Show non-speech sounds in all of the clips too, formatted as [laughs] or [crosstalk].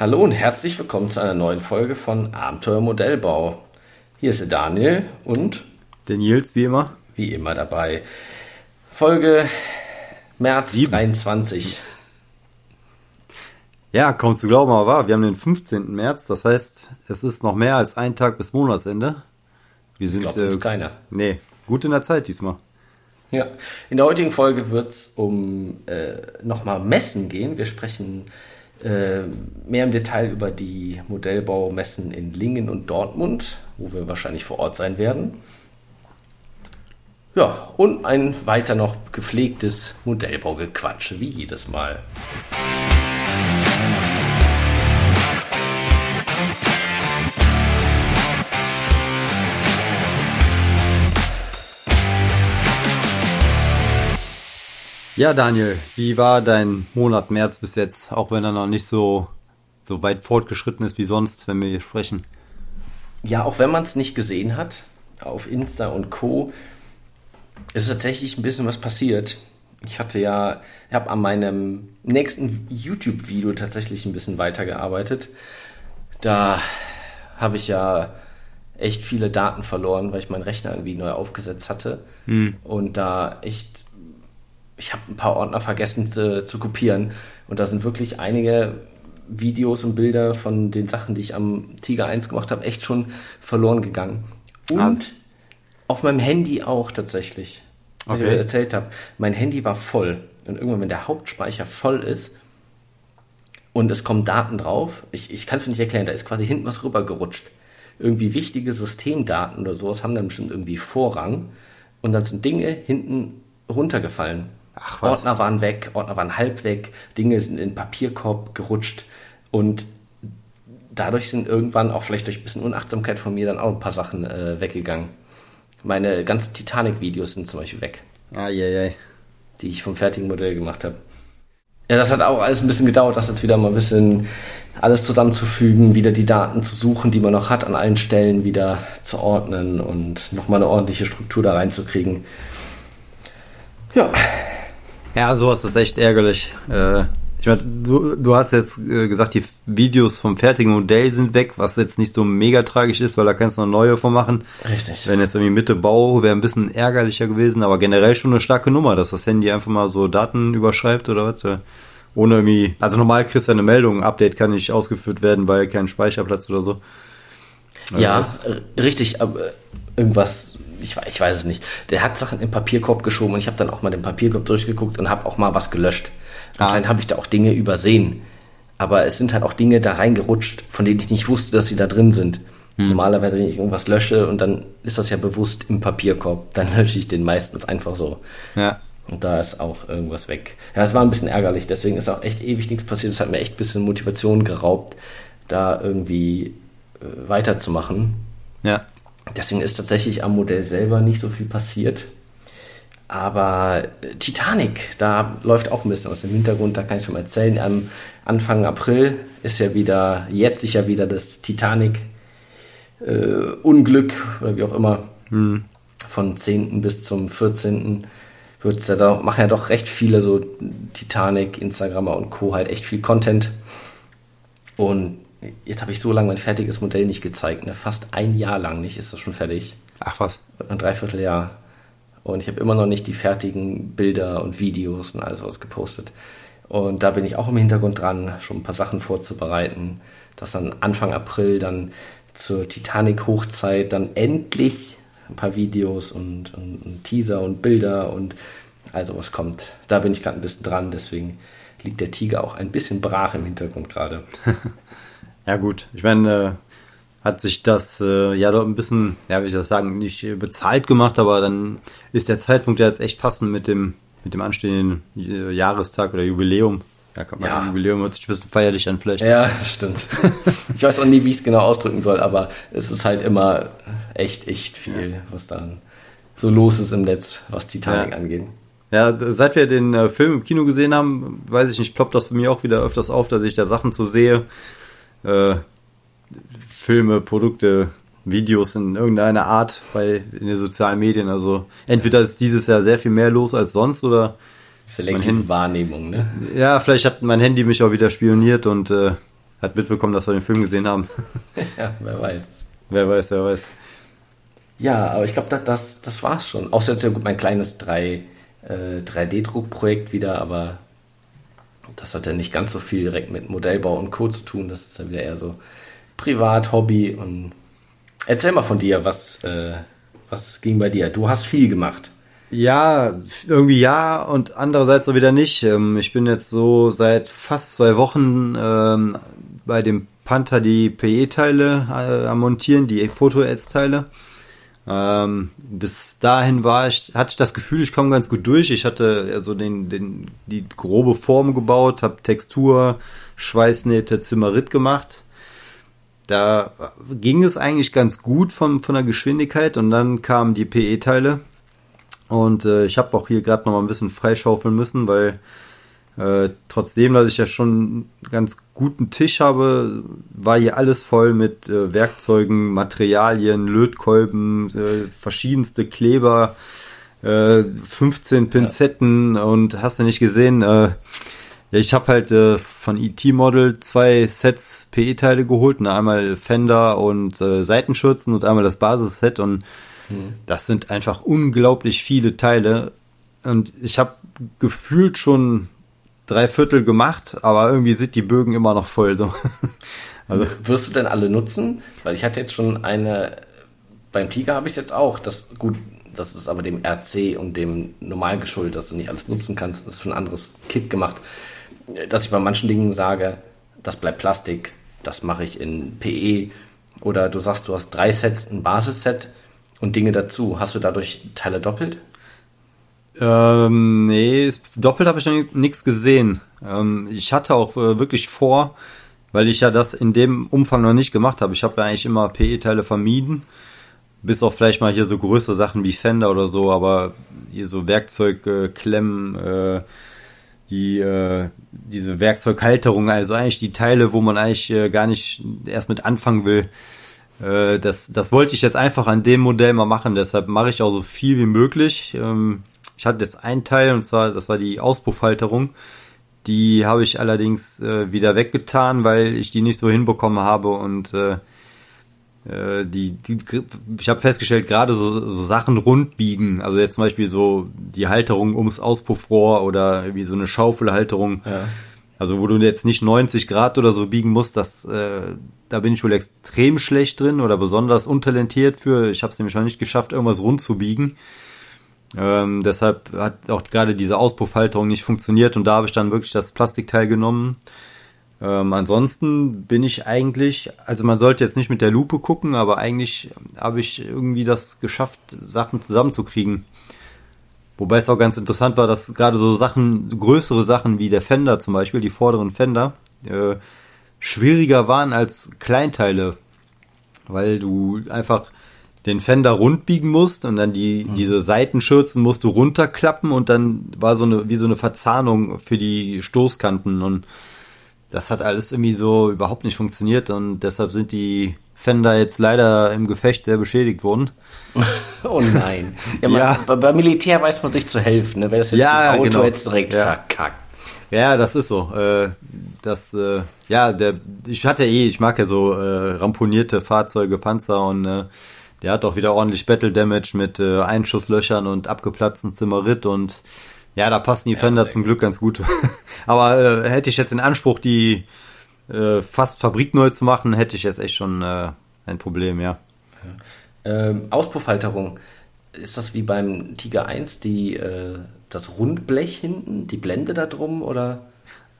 Hallo und herzlich willkommen zu einer neuen Folge von Abenteuer Modellbau. Hier ist der Daniel und der Nils, wie immer. Wie immer dabei. Folge März Sieben. 23. Ja, kaum zu glauben, aber wahr. Wir haben den 15. März, das heißt, es ist noch mehr als ein Tag bis Monatsende. Wir sind. Ich glaub, äh, keiner. Nee, gut in der Zeit diesmal. Ja, in der heutigen Folge wird es um äh, nochmal Messen gehen. Wir sprechen mehr im Detail über die Modellbaumessen in Lingen und Dortmund, wo wir wahrscheinlich vor Ort sein werden. Ja, und ein weiter noch gepflegtes Modellbaugequatsche, wie jedes Mal. Ja, Daniel, wie war dein Monat März bis jetzt, auch wenn er noch nicht so, so weit fortgeschritten ist wie sonst, wenn wir hier sprechen? Ja, auch wenn man es nicht gesehen hat, auf Insta und Co., ist tatsächlich ein bisschen was passiert. Ich hatte ja, ich habe an meinem nächsten YouTube-Video tatsächlich ein bisschen weitergearbeitet. Da habe ich ja echt viele Daten verloren, weil ich meinen Rechner irgendwie neu aufgesetzt hatte hm. und da echt ich habe ein paar Ordner vergessen zu, zu, kopieren. Und da sind wirklich einige Videos und Bilder von den Sachen, die ich am Tiger 1 gemacht habe, echt schon verloren gegangen. Und also. auf meinem Handy auch tatsächlich. Was okay. ich erzählt habe. Mein Handy war voll. Und irgendwann, wenn der Hauptspeicher voll ist und es kommen Daten drauf, ich, ich kann es nicht erklären, da ist quasi hinten was rübergerutscht. Irgendwie wichtige Systemdaten oder sowas haben dann bestimmt irgendwie Vorrang. Und dann sind Dinge hinten runtergefallen. Ach? Ordner waren weg, Ordner waren halb weg, Dinge sind in den Papierkorb gerutscht und dadurch sind irgendwann auch vielleicht durch ein bisschen Unachtsamkeit von mir dann auch ein paar Sachen äh, weggegangen. Meine ganzen Titanic-Videos sind zum Beispiel weg. Ah, je, je. Die ich vom fertigen Modell gemacht habe. Ja, das hat auch alles ein bisschen gedauert, das jetzt wieder mal ein bisschen alles zusammenzufügen, wieder die Daten zu suchen, die man noch hat, an allen Stellen wieder zu ordnen und nochmal eine ordentliche Struktur da reinzukriegen. Ja, ja, sowas ist echt ärgerlich. Äh, ich meine, du, du hast jetzt äh, gesagt, die Videos vom fertigen Modell sind weg, was jetzt nicht so mega tragisch ist, weil da kannst du noch neue von machen. Richtig. Wenn jetzt irgendwie Mitte Bau, wäre ein bisschen ärgerlicher gewesen, aber generell schon eine starke Nummer, dass das Handy einfach mal so Daten überschreibt oder was. Äh, ohne irgendwie, also normal kriegst du eine Meldung, Update kann nicht ausgeführt werden, weil kein Speicherplatz oder so. Ja, richtig, aber irgendwas ich, ich weiß es nicht. Der hat Sachen im Papierkorb geschoben und ich habe dann auch mal den Papierkorb durchgeguckt und habe auch mal was gelöscht. Ah. Anscheinend habe ich da auch Dinge übersehen. Aber es sind halt auch Dinge da reingerutscht, von denen ich nicht wusste, dass sie da drin sind. Hm. Normalerweise, wenn ich irgendwas lösche und dann ist das ja bewusst im Papierkorb, [laughs] dann lösche ich den meistens einfach so. Ja. Und da ist auch irgendwas weg. Ja, es war ein bisschen ärgerlich, deswegen ist auch echt ewig nichts passiert. Es hat mir echt ein bisschen Motivation geraubt, da irgendwie äh, weiterzumachen. Ja. Deswegen ist tatsächlich am Modell selber nicht so viel passiert. Aber äh, Titanic, da läuft auch ein bisschen aus dem Hintergrund, da kann ich schon mal erzählen. Am Anfang April ist ja wieder, jetzt sicher wieder das Titanic äh, Unglück oder wie auch immer. Hm. Von 10. bis zum 14. Wird's ja doch, machen ja doch recht viele so Titanic, Instagrammer und Co. halt echt viel Content. Und Jetzt habe ich so lange mein fertiges Modell nicht gezeigt. Ne? Fast ein Jahr lang nicht ist das schon fertig. Ach was? Ein Dreivierteljahr. Und ich habe immer noch nicht die fertigen Bilder und Videos und alles was gepostet. Und da bin ich auch im Hintergrund dran, schon ein paar Sachen vorzubereiten, dass dann Anfang April dann zur Titanic-Hochzeit dann endlich ein paar Videos und, und, und Teaser und Bilder und also was kommt. Da bin ich gerade ein bisschen dran, deswegen liegt der Tiger auch ein bisschen brach im Hintergrund gerade. [laughs] Ja, gut. Ich meine, äh, hat sich das äh, ja doch ein bisschen, ja, wie ich das sagen, nicht bezahlt gemacht, aber dann ist der Zeitpunkt ja jetzt echt passend mit dem, mit dem anstehenden äh, Jahrestag oder Jubiläum. Ja, kann man ja. Jubiläum hört sich ein bisschen feierlich an, vielleicht. Ja, stimmt. [laughs] ich weiß auch nie, wie ich es genau ausdrücken soll, aber es ist halt immer echt, echt viel, ja. was dann so los ist im Netz, was Titanic ja. angeht. Ja, seit wir den äh, Film im Kino gesehen haben, weiß ich nicht, ploppt das bei mir auch wieder öfters auf, dass ich da Sachen zu sehe, äh, Filme, Produkte, Videos in irgendeiner Art bei in den sozialen Medien. Also entweder ist dieses Jahr sehr viel mehr los als sonst oder selektive Wahrnehmung, ne? Ja, vielleicht hat mein Handy mich auch wieder spioniert und äh, hat mitbekommen, dass wir den Film gesehen haben. [laughs] ja, wer weiß. Wer weiß, wer weiß. Ja, aber ich glaube, das, das, das war's schon. Außer jetzt ja gut mein kleines 3, äh, 3D-Druckprojekt wieder, aber das hat ja nicht ganz so viel direkt mit Modellbau und Co. zu tun. Das ist ja wieder eher so Privat, Hobby und erzähl mal von dir, was, äh, was ging bei dir? Du hast viel gemacht. Ja, irgendwie ja und andererseits auch wieder nicht. Ähm, ich bin jetzt so seit fast zwei Wochen ähm, bei dem Panther die PE-Teile äh, am Montieren, die Foto-Ads-Teile. Ähm, bis dahin war ich, hatte ich das Gefühl, ich komme ganz gut durch. Ich hatte also den, den, die grobe Form gebaut, habe Textur, Schweißnähte, Zimmerit gemacht. Da ging es eigentlich ganz gut von, von der Geschwindigkeit und dann kamen die PE-Teile. Und äh, ich habe auch hier gerade noch mal ein bisschen freischaufeln müssen, weil äh, trotzdem, dass ich ja schon einen ganz guten Tisch habe, war hier alles voll mit äh, Werkzeugen, Materialien, Lötkolben, äh, verschiedenste Kleber, äh, 15 Pinzetten ja. und hast du nicht gesehen, äh, ja, ich habe halt äh, von ET-Model zwei Sets PE-Teile geholt, ne, einmal Fender und äh, Seitenschürzen und einmal das Basisset und mhm. das sind einfach unglaublich viele Teile und ich habe gefühlt schon drei Viertel gemacht, aber irgendwie sind die Bögen immer noch voll. So. [laughs] Also. Wirst du denn alle nutzen? Weil ich hatte jetzt schon eine, beim Tiger habe ich jetzt auch, das gut, das ist aber dem RC und dem normal geschuldet, dass du nicht alles nutzen kannst, das ist für ein anderes Kit gemacht, dass ich bei manchen Dingen sage, das bleibt Plastik, das mache ich in PE oder du sagst, du hast drei Sets, ein Basisset und Dinge dazu. Hast du dadurch Teile doppelt? Ähm, nee, doppelt habe ich noch nichts gesehen. Ähm, ich hatte auch äh, wirklich vor, weil ich ja das in dem Umfang noch nicht gemacht habe. Ich habe ja eigentlich immer PE-Teile vermieden. Bis auf vielleicht mal hier so größere Sachen wie Fender oder so, aber hier so Werkzeugklemmen, äh, äh, die, äh, diese Werkzeughalterung, also eigentlich die Teile, wo man eigentlich äh, gar nicht erst mit anfangen will. Äh, das, das wollte ich jetzt einfach an dem Modell mal machen, deshalb mache ich auch so viel wie möglich. Ähm, ich hatte jetzt einen Teil und zwar, das war die Auspuffhalterung. Die habe ich allerdings äh, wieder weggetan, weil ich die nicht so hinbekommen habe und äh, äh die, die, ich habe festgestellt, gerade so, so Sachen rundbiegen, also jetzt zum Beispiel so die Halterung ums Auspuffrohr oder wie so eine Schaufelhalterung, ja. also wo du jetzt nicht 90 Grad oder so biegen musst, das, äh, da bin ich wohl extrem schlecht drin oder besonders untalentiert für. Ich habe es nämlich noch nicht geschafft, irgendwas rund zu biegen. Ähm, deshalb hat auch gerade diese Auspuffhalterung nicht funktioniert und da habe ich dann wirklich das Plastikteil genommen. Ähm, ansonsten bin ich eigentlich, also man sollte jetzt nicht mit der Lupe gucken, aber eigentlich habe ich irgendwie das geschafft, Sachen zusammenzukriegen. Wobei es auch ganz interessant war, dass gerade so Sachen, größere Sachen wie der Fender zum Beispiel, die vorderen Fender, äh, schwieriger waren als Kleinteile, weil du einfach den Fender rundbiegen musst und dann die, mhm. diese Seitenschürzen musst du runterklappen und dann war so eine, wie so eine Verzahnung für die Stoßkanten und das hat alles irgendwie so überhaupt nicht funktioniert und deshalb sind die Fender jetzt leider im Gefecht sehr beschädigt worden. [laughs] oh nein. Ja, man, ja. Bei, bei, Militär weiß man sich zu helfen, ne? Wäre das jetzt ja, ein Auto genau. jetzt direkt ja. verkackt. Ja, das ist so. Äh, das, äh, ja, der, ich hatte eh, ich mag ja so äh, ramponierte Fahrzeuge, Panzer und äh, der hat auch wieder ordentlich Battle Damage mit äh, Einschusslöchern und abgeplatzten Zimmerit und ja, da passen die ja, Fender zum Glück ganz gut. [laughs] Aber äh, hätte ich jetzt den Anspruch, die äh, fast fabrikneu zu machen, hätte ich jetzt echt schon äh, ein Problem, ja. Ähm, Auspuffhalterung, ist das wie beim Tiger 1, die, äh, das Rundblech hinten, die Blende da drum oder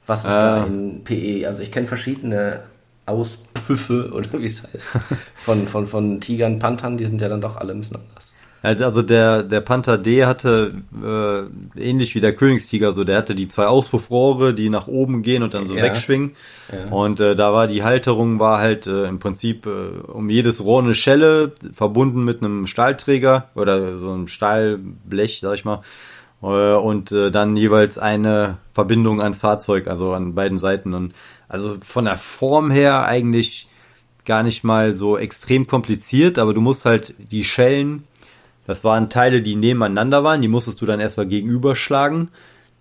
was ist da in PE? Also ich kenne verschiedene Auspüffe [laughs] oder wie es heißt, von, von, von Tigern, Panthern, die sind ja dann doch alle ein bisschen anders. Also der, der Panther D hatte äh, ähnlich wie der Königstiger, so der hatte die zwei Auspuffrohre, die nach oben gehen und dann so ja. wegschwingen. Ja. Und äh, da war die Halterung war halt äh, im Prinzip äh, um jedes Rohr eine Schelle, verbunden mit einem Stahlträger oder so einem Stahlblech, sag ich mal. Äh, und äh, dann jeweils eine Verbindung ans Fahrzeug, also an beiden Seiten. Und also von der Form her eigentlich gar nicht mal so extrem kompliziert, aber du musst halt die Schellen, das waren Teile, die nebeneinander waren, die musstest du dann erstmal gegenüberschlagen.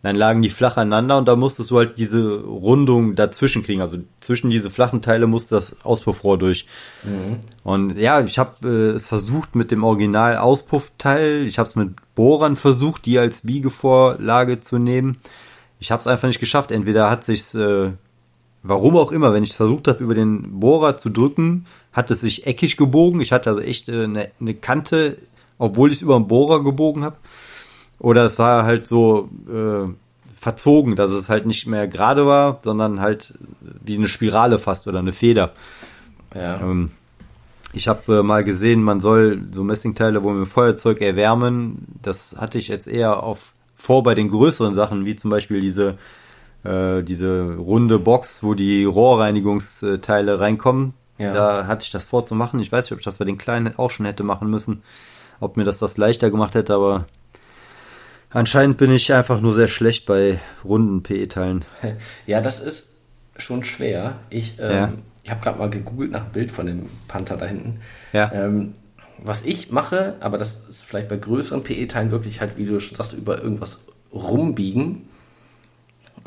Dann lagen die flach aneinander und da musstest du halt diese Rundung dazwischen kriegen. Also zwischen diese flachen Teile musste das Auspuffrohr durch. Mhm. Und ja, ich habe äh, es versucht mit dem Original Auspuffteil. Ich habe es mit Bohrern versucht, die als Biegevorlage zu nehmen. Ich habe es einfach nicht geschafft. Entweder hat sich's äh, warum auch immer, wenn ich versucht habe, über den Bohrer zu drücken, hat es sich eckig gebogen. Ich hatte also echt äh, eine, eine Kante, obwohl ich es über den Bohrer gebogen habe. Oder es war halt so äh, verzogen, dass es halt nicht mehr gerade war, sondern halt wie eine Spirale fast oder eine Feder. Ja. Ähm, ich habe äh, mal gesehen, man soll so Messingteile wohl mit Feuerzeug erwärmen. Das hatte ich jetzt eher auf vor bei den größeren Sachen, wie zum Beispiel diese äh, diese runde Box, wo die Rohrreinigungsteile reinkommen. Ja. Da hatte ich das vorzumachen. Ich weiß nicht, ob ich das bei den kleinen auch schon hätte machen müssen. Ob mir das das leichter gemacht hätte, aber anscheinend bin ich einfach nur sehr schlecht bei runden PE-Teilen. [laughs] Ja, das ist schon schwer. Ich, ähm, ja. ich habe gerade mal gegoogelt nach Bild von dem Panther da hinten. Ja. Ähm, was ich mache, aber das ist vielleicht bei größeren PE-Teilen wirklich halt, wie du schon sagst, über irgendwas rumbiegen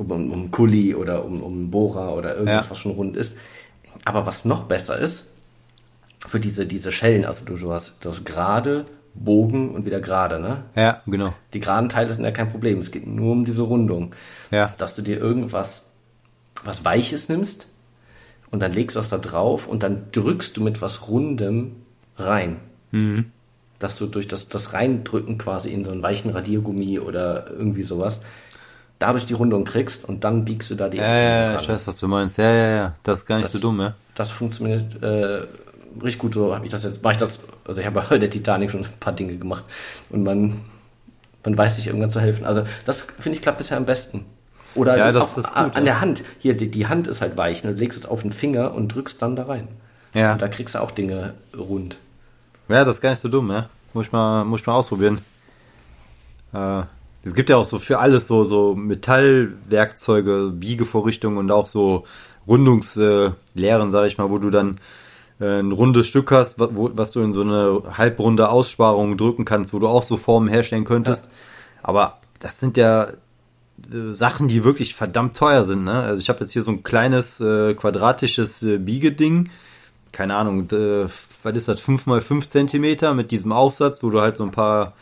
um, um, Kuli oder um, um Bohrer oder irgendwas, ja. was schon rund ist. Aber was noch besser ist, für diese, diese Schellen, also du, du hast, du hast gerade, Bogen und wieder gerade, ne? Ja, genau. Die geraden Teile sind ja kein Problem. Es geht nur um diese Rundung. Ja. Dass du dir irgendwas, was Weiches nimmst und dann legst du das da drauf und dann drückst du mit was Rundem rein. Mhm. Dass du durch das, das Reindrücken quasi in so einen weichen Radiergummi oder irgendwie sowas dadurch die Rundung kriegst und dann biegst du da die Ja, ja, ja ich weiß, was du meinst. Ja, ja, ja. Das ist gar nicht das, so dumm, ja. Das funktioniert äh, richtig gut. So habe ich das jetzt, mache ich das, also ich habe bei [laughs] der Titanic schon ein paar Dinge gemacht und man, man weiß sich irgendwann zu helfen. Also das finde ich klappt bisher am besten. Oder ja, das ist gut, an ja. der Hand. Hier, die, die Hand ist halt weich. Ne? Du legst es auf den Finger und drückst dann da rein. Ja. Und da kriegst du auch Dinge rund. Ja, das ist gar nicht so dumm, ja. Muss ich mal, muss ich mal ausprobieren. Äh, es gibt ja auch so für alles so, so Metallwerkzeuge, Biegevorrichtungen und auch so Rundungslehren, sag ich mal, wo du dann äh, ein rundes Stück hast, wo, was du in so eine halbrunde Aussparung drücken kannst, wo du auch so Formen herstellen könntest. Ja. Aber das sind ja äh, Sachen, die wirklich verdammt teuer sind. Ne? Also ich habe jetzt hier so ein kleines äh, quadratisches äh, Biegeding. Keine Ahnung, äh, was ist das? 5 mal 5 Zentimeter mit diesem Aufsatz, wo du halt so ein paar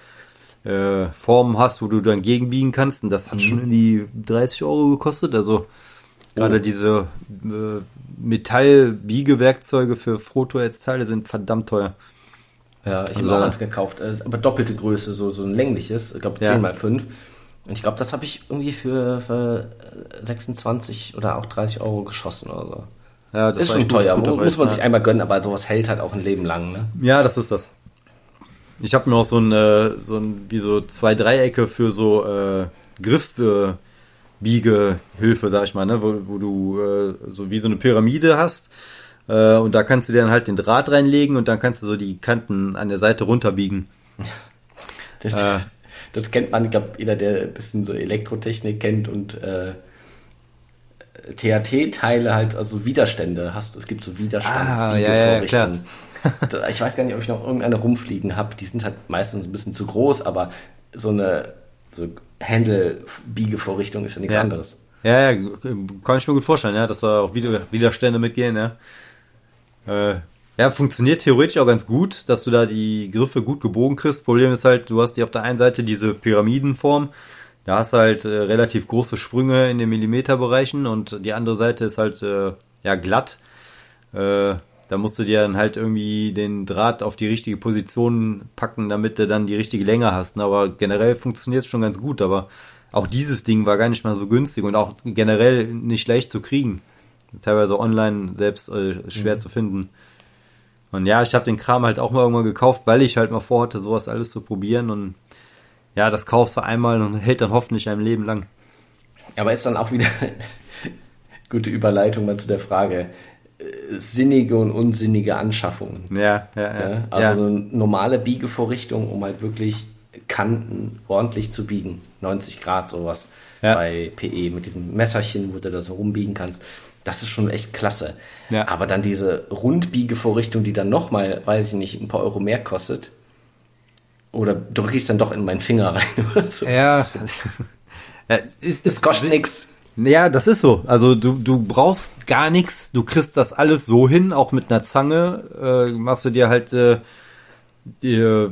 äh, Formen hast, wo du dann gegenbiegen kannst. Und das hat mhm. schon irgendwie 30 Euro gekostet. Also gerade oh. diese äh, Metallbiegewerkzeuge für Froto-Teile sind verdammt teuer. Ja, ich also, habe auch eins gekauft, äh, aber doppelte Größe, so, so ein längliches, ich glaube 10 ja. mal 5. Und ich glaube, das habe ich irgendwie für, für 26 oder auch 30 Euro geschossen oder so. Ja, das ist schon teuer, muss man sich einmal gönnen, aber sowas hält halt auch ein Leben lang. Ne? Ja, das ist das. Ich habe mir auch so ein, äh, so ein, wie so zwei Dreiecke für so äh, Griffbiegehilfe, äh, sag ich mal, ne? wo, wo du äh, so wie so eine Pyramide hast. Äh, und da kannst du dir dann halt den Draht reinlegen und dann kannst du so die Kanten an der Seite runterbiegen. [laughs] Das, äh, das kennt man, ich glaube, jeder, der ein bisschen so Elektrotechnik kennt und äh, THT-Teile halt, also Widerstände hast. Es gibt so Widerstandsbiegevorrichtungen. Ah, ja, ja, klar [laughs] ich weiß gar nicht, ob ich noch irgendeine rumfliegen habe. Die sind halt meistens ein bisschen zu groß, aber so eine so Handle-Biegevorrichtung ist ja nichts ja. anderes. Ja, ja, kann ich mir gut vorstellen, ja, dass da auch Widerstände mitgehen, ja. Äh, ja, funktioniert theoretisch auch ganz gut, dass du da die Griffe gut gebogen kriegst. Problem ist halt, du hast die auf der einen Seite diese Pyramidenform, da hast du halt äh, relativ große Sprünge in den Millimeterbereichen und die andere Seite ist halt äh, ja glatt. Äh, da musst du dir dann halt irgendwie den Draht auf die richtige Position packen, damit du dann die richtige Länge hast. Ne? Aber generell funktioniert es schon ganz gut. Aber auch dieses Ding war gar nicht mal so günstig und auch generell nicht leicht zu kriegen. Teilweise online selbst äh, schwer mhm. zu finden. Und ja, ich habe den Kram halt auch mal irgendwann gekauft, weil ich halt mal vorhatte, sowas alles zu probieren. Und ja, das kaufst du einmal und hält dann hoffentlich ein Leben lang. Aber ist dann auch wieder [laughs] gute Überleitung mal zu der Frage, sinnige und unsinnige Anschaffungen. Ja, ja, ja. ja also ja. eine normale Biegevorrichtung, um halt wirklich Kanten ordentlich zu biegen. 90 Grad sowas ja. bei PE mit diesem Messerchen, wo du da so rumbiegen kannst. Das ist schon echt klasse. Ja. Aber dann diese Rundbiegevorrichtung, die dann nochmal, weiß ich nicht, ein paar Euro mehr kostet. Oder drücke ich es dann doch in meinen Finger rein [laughs] oder so? Ja. Das [laughs] kostet nichts. Ja, das ist so. Also du, du brauchst gar nichts. Du kriegst das alles so hin, auch mit einer Zange. Äh, machst du dir halt äh, die,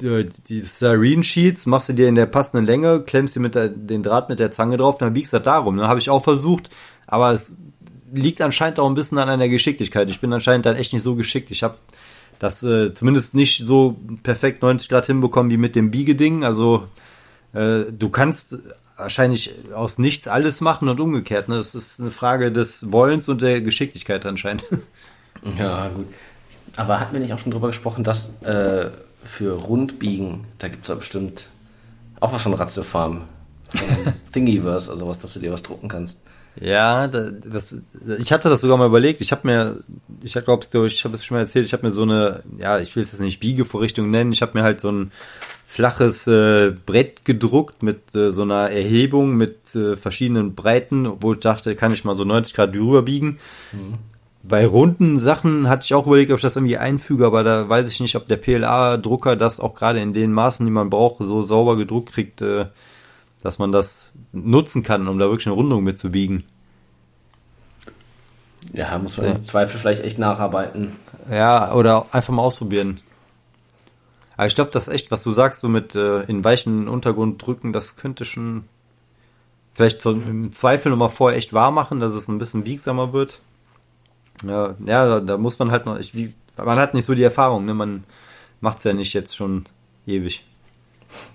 die, die Styrene Sheets, machst du dir in der passenden Länge, klemmst dir mit der, den Draht mit der Zange drauf, dann biegst du das darum. Ne? Habe ich auch versucht, aber es liegt anscheinend auch ein bisschen an einer Geschicklichkeit. Ich bin anscheinend dann echt nicht so geschickt. Ich habe das äh, zumindest nicht so perfekt 90 Grad hinbekommen wie mit dem Biegeding. Also äh, du kannst wahrscheinlich aus nichts alles machen und umgekehrt. Ne? Es ist eine Frage des Wollens und der Geschicklichkeit anscheinend. [laughs] Ja, gut. Aber hatten wir nicht auch schon drüber gesprochen, dass äh, für Rundbiegen, da gibt es ja bestimmt auch was von Ratiofarm. [laughs] Thingiverse oder sowas, dass du dir was drucken kannst. Ja, da- das, ich hatte das sogar mal überlegt. Ich habe mir, ich glaube, ich habe es schon mal erzählt, ich habe mir so eine, ja, ich will es jetzt nicht Biegevorrichtung nennen, ich habe mir halt so ein flaches äh, Brett gedruckt mit äh, so einer Erhebung mit äh, verschiedenen Breiten, wo ich dachte, kann ich mal so 90 Grad drüber biegen. Bei runden Sachen hatte ich auch überlegt, ob ich das irgendwie einfüge, aber da weiß ich nicht, ob der PLA-Drucker das auch gerade in den Maßen, die man braucht, so sauber gedruckt kriegt, äh, dass man das nutzen kann, um da wirklich eine Rundung mitzubiegen. Ja, muss man Ja. im Zweifel vielleicht echt nacharbeiten. Ja, oder einfach mal ausprobieren. Aber ich glaube, das echt, was du sagst, so mit äh, in weichen Untergrund drücken, das könnte schon vielleicht so im Zweifel nochmal vorher echt warm machen, dass es ein bisschen biegsamer wird. Ja, ja da, da muss man halt noch, ich, wie, man hat nicht so die Erfahrung, ne? Man macht's ja nicht jetzt schon ewig.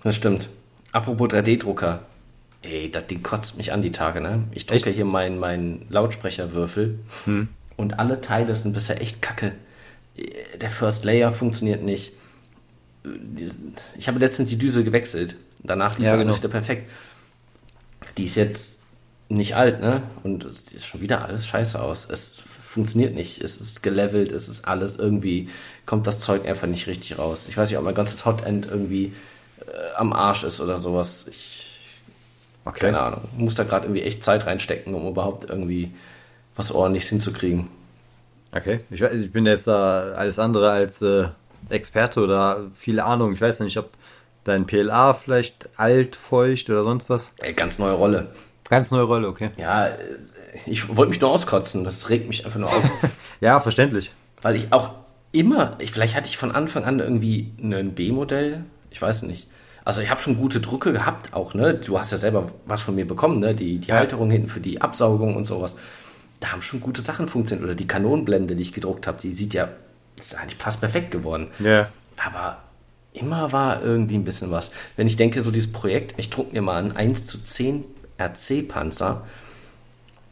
Das stimmt. Apropos 3D-Drucker. Ey, das Ding kotzt mich an die Tage, ne? Ich drucke hier meinen mein Lautsprecherwürfel und alle Teile sind bisher echt kacke. Der First Layer funktioniert nicht. Ich habe letztens die Düse gewechselt. Danach lief Ja, alles genau. wieder perfekt. Die ist jetzt nicht alt, ne? Und es ist schon wieder alles scheiße aus. Es funktioniert nicht. Es ist gelevelt, es ist alles irgendwie, kommt das Zeug einfach nicht richtig raus. Ich weiß nicht, ob mein ganzes Hotend irgendwie äh, am Arsch ist oder sowas. Ich, keine Ahnung. Muss da gerade irgendwie echt Zeit reinstecken, um überhaupt irgendwie was ordentliches hinzukriegen. Okay. Ich, ich bin jetzt da alles andere als äh, Experte oder viel Ahnung. Ich weiß nicht, ob dein PLA vielleicht alt, feucht oder sonst was. Ey, ganz neue Rolle. Ganz neue Rolle, okay. Ja, äh, ich wollte mich nur auskotzen. Das regt mich einfach nur auf. [laughs] Ja, verständlich. Weil ich auch immer, ich, vielleicht hatte ich von Anfang an irgendwie ein B-Modell, ich weiß nicht. Also ich habe schon gute Drucke gehabt auch, ne? Du hast ja selber was von mir bekommen, ne? Die, die Ja. Halterung hinten für die Absaugung und sowas. Da haben schon gute Sachen funktioniert. Oder die Kanonenblende, die ich gedruckt habe, die sieht ja, ist eigentlich fast perfekt geworden. Ja. Aber immer war irgendwie ein bisschen was. Wenn ich denke, so dieses Projekt, ich druck mir mal einen 1 zu 10 RC-Panzer,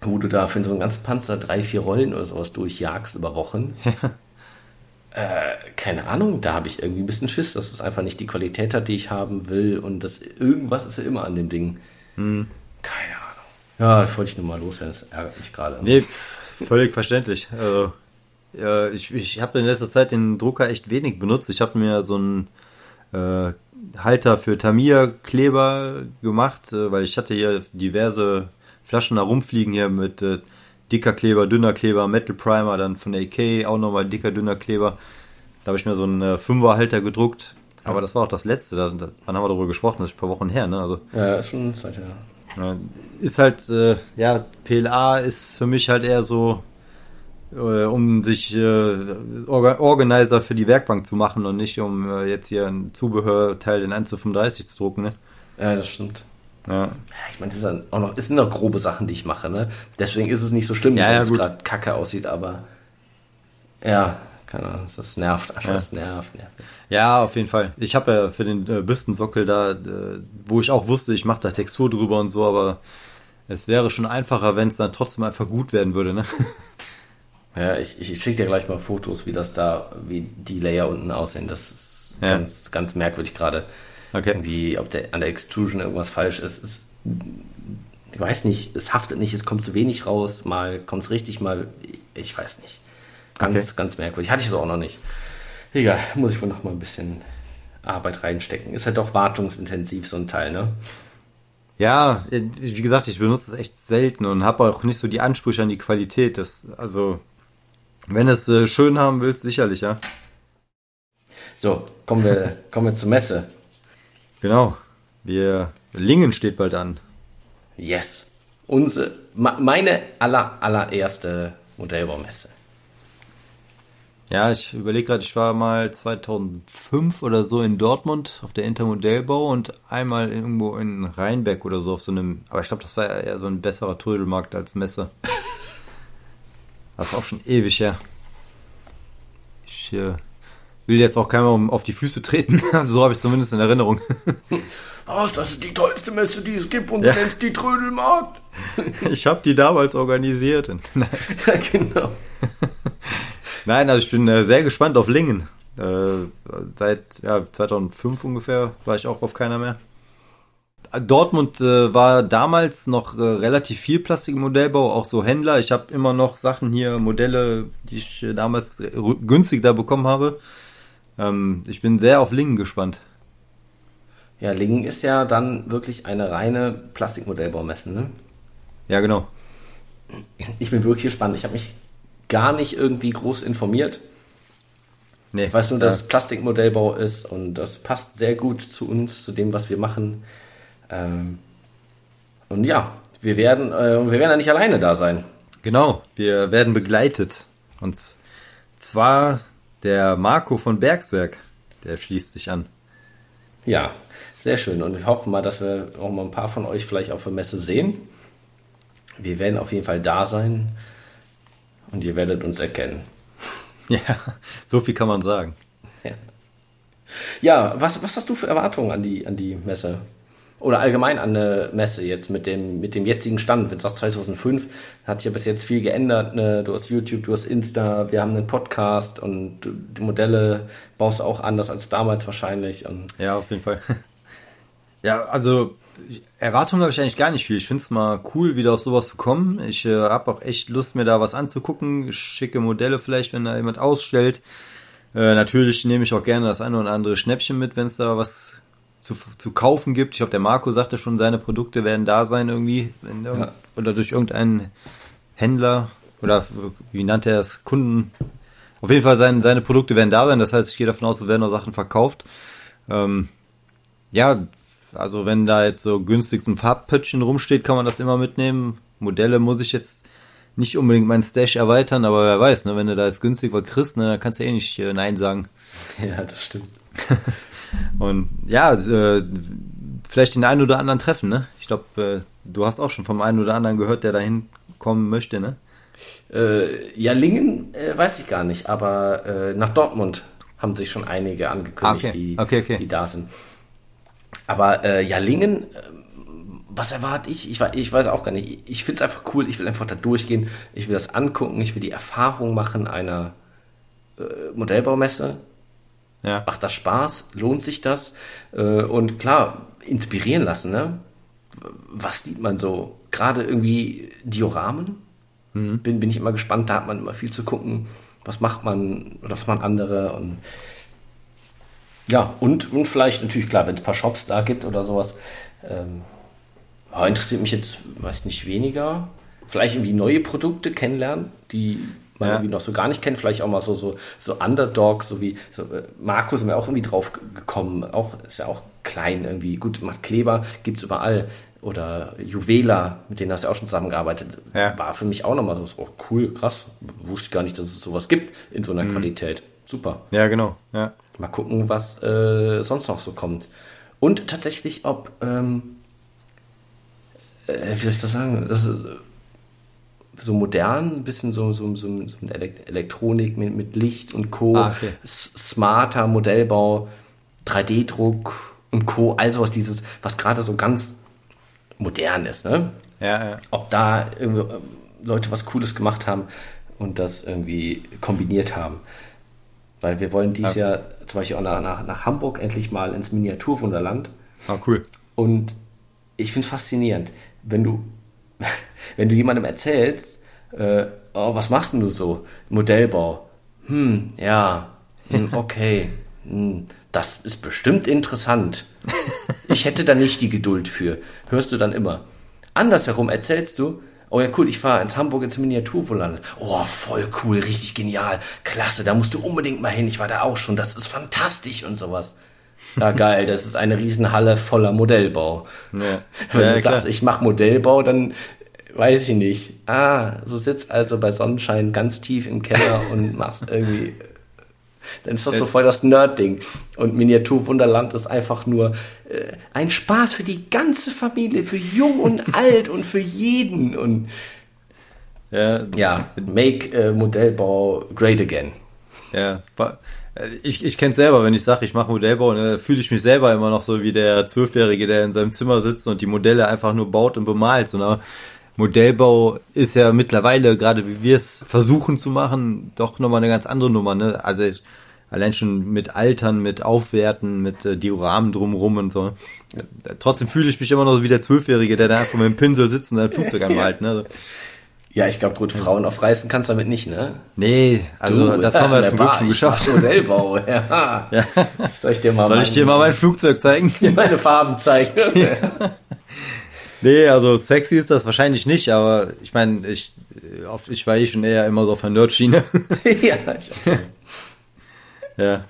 wo du da für so einen ganzen Panzer drei, vier Rollen oder sowas durchjagst über Wochen. [laughs] äh, keine Ahnung, da habe ich irgendwie ein bisschen Schiss, dass es einfach nicht die Qualität hat, die ich haben will und das irgendwas ist ja immer an dem Ding. Hm. Keine Ahnung. Ja, das wollte ich nur mal loswerden, das ärgert mich gerade. Nee, völlig verständlich. Also, ja, ich ich habe in letzter Zeit den Drucker echt wenig benutzt. Ich habe mir so einen äh, Halter für Tamiya-Kleber gemacht, äh, weil ich hatte hier diverse Flaschen da rumfliegen hier mit äh, dicker Kleber, dünner Kleber, Metal Primer, dann von AK auch nochmal dicker, dünner Kleber. Da habe ich mir so einen äh, Fünfer-Halter gedruckt. Aber das war auch das letzte. Da, da, wann haben wir darüber gesprochen? Das ist ein paar Wochen her, ne? Also Ja, ist schon Zeit her. ja, Ist halt, äh, ja, PLA ist für mich halt eher so, äh, um sich äh, Orga Organizer für die Werkbank zu machen und nicht um äh, jetzt hier ein Zubehörteil in 1 zu 35 zu drucken, ne? Ja, das stimmt. Ja. Ich meine, das ja auch noch, es sind noch grobe Sachen, die ich mache, ne? Deswegen ist es nicht so schlimm, Ja, wenn ja, es gerade kacke aussieht, aber ja, keine Ahnung, das nervt einfach, Ja. das nervt, nervt. Ja, auf jeden Fall. Ich habe ja für den äh, Büstensockel da, äh, wo ich auch wusste, ich mache da Textur drüber und so, aber es wäre schon einfacher, wenn es dann trotzdem einfach gut werden würde, ne? [laughs] Ja, ich, ich schicke dir gleich mal Fotos, wie das da, wie die Layer unten aussehen. Das ist Ja. ganz, ganz merkwürdig gerade. Okay. Irgendwie, ob der, an der Extrusion irgendwas falsch ist. ist ich weiß nicht, es haftet nicht, es kommt zu wenig raus, mal kommt es richtig, mal, ich weiß nicht. Ganz, Okay. ganz merkwürdig. Hatte ich so auch noch nicht. Egal, muss ich wohl noch mal ein bisschen Arbeit reinstecken. Ist halt doch wartungsintensiv, so ein Teil, ne? Ja, äh, wie gesagt, ich benutze es echt selten und habe auch nicht so die Ansprüche an die Qualität. Das, also, wenn es äh, schön haben willst, sicherlich, ja. So, kommen wir, kommen wir zur Messe. Genau. Wir, Lingen steht bald an. Yes. Unsere, meine aller, allererste Modellbaumesse. Ja, ich überlege gerade, ich war mal 2005 oder so in Dortmund auf der Intermodellbau und einmal irgendwo in Rheinbeck oder so auf so einem, aber ich glaube, das war eher so ein besserer Trödelmarkt als Messe. [laughs] Das ist auch schon ewig her. Ich äh, will jetzt auch keiner auf die Füße treten, [laughs] so habe ich zumindest in Erinnerung. [laughs] Was, das ist die tollste Messe, die es gibt und ja. du nennst die Trödelmarkt? [laughs] ich habe die damals organisiert. Nein. Ja, genau. Nein, also ich bin äh, sehr gespannt auf Lingen. Äh, seit ja, 2005 ungefähr war ich auch auf keiner mehr. Dortmund äh, war damals noch äh, relativ viel Plastikmodellbau, auch so Händler. Ich habe immer noch Sachen hier, Modelle, die ich äh, damals günstig da bekommen habe. Ähm, ich bin sehr auf Lingen gespannt. Ja, Lingen ist ja dann wirklich eine reine Plastikmodellbaumesse, ne? Ja, genau. Ich bin wirklich gespannt. Ich habe mich gar nicht irgendwie groß informiert. Nee, ich weiß nur, dass es Plastikmodellbau ist und das passt sehr gut zu uns, zu dem, was wir machen. Ähm, und ja, wir werden, äh, wir werden ja nicht alleine da sein. Genau, wir werden begleitet. Und zwar der Marco von Bergswerk, der schließt sich an. Ja, sehr schön. Und wir hoffen mal, dass wir auch mal ein paar von euch vielleicht auf der Messe sehen. Wir werden auf jeden Fall da sein und ihr werdet uns erkennen. [laughs] Ja, so viel kann man sagen. Ja, ja was, was hast du für Erwartungen an die, an die Messe? Oder allgemein an eine Messe jetzt mit dem, mit dem jetzigen Stand. Wenn du sagst 2005, hat sich ja bis jetzt viel geändert. Ne? Du hast YouTube, du hast Insta, wir haben einen Podcast und die Modelle baust du auch anders als damals wahrscheinlich. Und ja, auf jeden Fall. [laughs] Ja, also Erwartungen habe ich eigentlich gar nicht viel. Ich finde es mal cool, wieder auf sowas zu kommen. Ich äh, habe auch echt Lust, mir da was anzugucken. Schicke Modelle vielleicht, wenn da jemand ausstellt. Äh, natürlich nehme ich auch gerne das eine oder andere Schnäppchen mit, wenn es da was zu, zu kaufen gibt. Ich glaube, der Marco sagte schon, seine Produkte werden da sein irgendwie. Ja. Oder durch irgendeinen Händler oder wie nannte er es, Kunden. Auf jeden Fall seine, seine Produkte werden da sein. Das heißt, ich gehe davon aus, es werden noch Sachen verkauft. Ähm, ja, also wenn da jetzt so günstig ein Farbpöttchen rumsteht, kann man das immer mitnehmen. Modelle muss ich jetzt nicht unbedingt meinen Stash erweitern, aber wer weiß, ne, wenn du da jetzt günstig was kriegst, ne, dann kannst du eh nicht äh, Nein sagen. [laughs] Ja, das stimmt. [laughs] Und ja, äh, vielleicht den einen oder anderen treffen, ne? Ich glaube, äh, du hast auch schon vom einen oder anderen gehört, der dahin kommen möchte, ne? Äh, ja, Lingen äh, weiß ich gar nicht, aber nach Dortmund haben sich schon einige angekündigt, okay. Die, okay, okay. die da sind. Aber äh, ja, Lingen, was erwarte ich? Ich, ich weiß auch gar nicht. Ich finde es einfach cool. Ich will einfach da durchgehen. Ich will das angucken. Ich will die Erfahrung machen einer äh, Modellbaumesse. Ja. Macht das Spaß? Lohnt sich das? Äh, und klar, inspirieren lassen. Ne? Was sieht man so? Gerade irgendwie Dioramen. Mhm. Bin, bin ich immer gespannt. Da hat man immer viel zu gucken. Was macht man oder was machen andere? Und ja, und, und vielleicht natürlich klar, wenn es ein paar Shops da gibt oder sowas. Ähm, interessiert mich jetzt, weiß nicht, weniger. Vielleicht irgendwie neue Produkte kennenlernen, die man ja. irgendwie noch so gar nicht kennt. Vielleicht auch mal so, so, so Underdogs, so wie so, äh, Markus sind wir auch irgendwie drauf gekommen. Auch, ist ja auch klein irgendwie. Gut, macht Kleber, gibt es überall. Oder Juwela, mit denen hast du auch schon zusammengearbeitet. Ja. War für mich auch nochmal so, oh, cool, krass. Wusste ich gar nicht, dass es sowas gibt in so einer mhm. Qualität. Super. Ja, genau. Ja. Mal gucken, was äh, sonst noch so kommt. Und tatsächlich, ob, ähm, äh, wie soll ich das sagen, das ist so modern, ein bisschen so, so, so, so eine Elektronik mit, mit Licht und Co., ah, okay. smarter Modellbau, 3D-Druck und Co., all sowas, dieses, was gerade so ganz modern ist, ne? Ja, ja. Ob da irgendwie äh, Leute was Cooles gemacht haben und das irgendwie kombiniert haben. Weil wir wollen dieses okay. Jahr zum Beispiel auch nach, nach, nach Hamburg endlich mal ins Miniaturwunderland. Ah, cool. Und ich finde es faszinierend, wenn du, [laughs] wenn du jemandem erzählst, äh, oh, was machst du so? Modellbau. Hm, ja, hm, [laughs] okay. Hm, das ist bestimmt interessant. Ich hätte da nicht die Geduld für. Hörst du dann immer. Andersherum erzählst du, Oh ja, cool, ich fahre ins Hamburg ins Miniaturwunderland. Oh, voll cool, richtig genial. Klasse, da musst du unbedingt mal hin. Ich war da auch schon. Das ist fantastisch und sowas. Ja, geil, das ist eine Riesenhalle voller Modellbau. Ja. Wenn Ja, du klar. sagst, ich mache Modellbau, dann weiß ich nicht. Ah, so sitzt also bei Sonnenschein ganz tief im Keller [laughs] und machst irgendwie. Dann ist das so voll das Nerd-Ding. Und Miniaturwunderland ist einfach nur äh, ein Spaß für die ganze Familie, für jung und [laughs] alt und für jeden. Und Ja, ja, make äh, Modellbau great again. Ja, äh, ich, ich kenne selber, wenn ich sage, ich mache Modellbau, ne, fühle ich mich selber immer noch so wie der Zwölfjährige, der in seinem Zimmer sitzt und die Modelle einfach nur baut und bemalt. So, ne? Modellbau ist ja mittlerweile, gerade wie wir es versuchen zu machen, doch nochmal eine ganz andere Nummer. Ne? Also ich, allein schon mit Altern, mit Aufwerten, mit äh, Dioramen drumrum und so. Trotzdem fühle ich mich immer noch so wie der Zwölfjährige, der da einfach mit dem Pinsel sitzt und sein Flugzeug [laughs] anmalt. Ne? So. Ja, ich glaube, gut, Frauen aufreißen kannst du damit nicht, ne? Nee, also Du, das haben wir [laughs] zum Glück schon ich geschafft. Modellbau, [laughs] ja. Ja. Soll ich dir mal, Soll ich dir mal mein Flugzeug zeigen? meine Farben zeigen? Nee, also sexy ist das wahrscheinlich nicht, aber ich meine, ich, äh, ich war eh schon eher immer so auf der Nerd-Schiene. [laughs] ja, ich ja.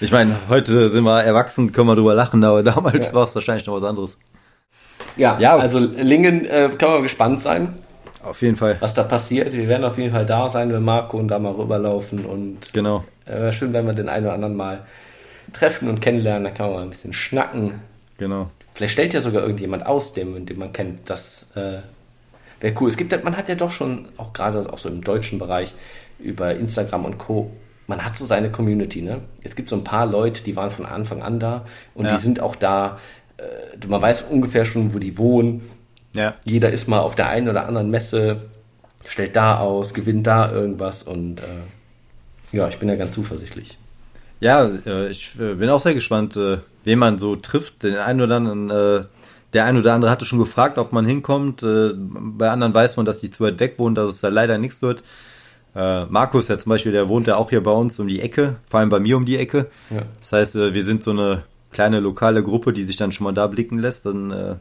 Ich meine, heute sind wir erwachsen, können wir drüber lachen, aber damals Ja. war es wahrscheinlich noch was anderes. ja, Ja. also Lingen äh, kann man gespannt sein, Auf jeden Fall. was da passiert. Wir werden auf jeden Fall da sein, wenn Marco und da mal rüberlaufen und Genau. äh, wäre schön, wenn wir den einen oder anderen mal treffen und kennenlernen. Da kann man mal ein bisschen schnacken. Genau. Vielleicht stellt ja sogar irgendjemand aus, dem, den man kennt. Das äh, wäre cool. Es gibt, ja- man hat ja doch schon, auch gerade auch so im deutschen Bereich, über Instagram und Co., man hat so seine Community, ne? Es gibt so ein paar Leute, die waren von Anfang an da und Ja. die sind auch da. Äh, man weiß ungefähr schon, wo die wohnen. Ja. Jeder ist mal auf der einen oder anderen Messe, stellt da aus, gewinnt da irgendwas und äh, ja, ich bin ja ganz zuversichtlich. Ja, äh, ich äh, bin auch sehr gespannt, äh, wen man so trifft. Den einen oder anderen, der ein oder andere hatte schon gefragt, ob man hinkommt. Bei anderen weiß man, dass die zu weit weg wohnen, dass es da leider nichts wird. Markus ja zum Beispiel, der wohnt ja auch hier bei uns um die Ecke, vor allem bei mir um die Ecke. Ja. Das heißt, wir sind so eine kleine lokale Gruppe, die sich dann schon mal da blicken lässt. Dann äh,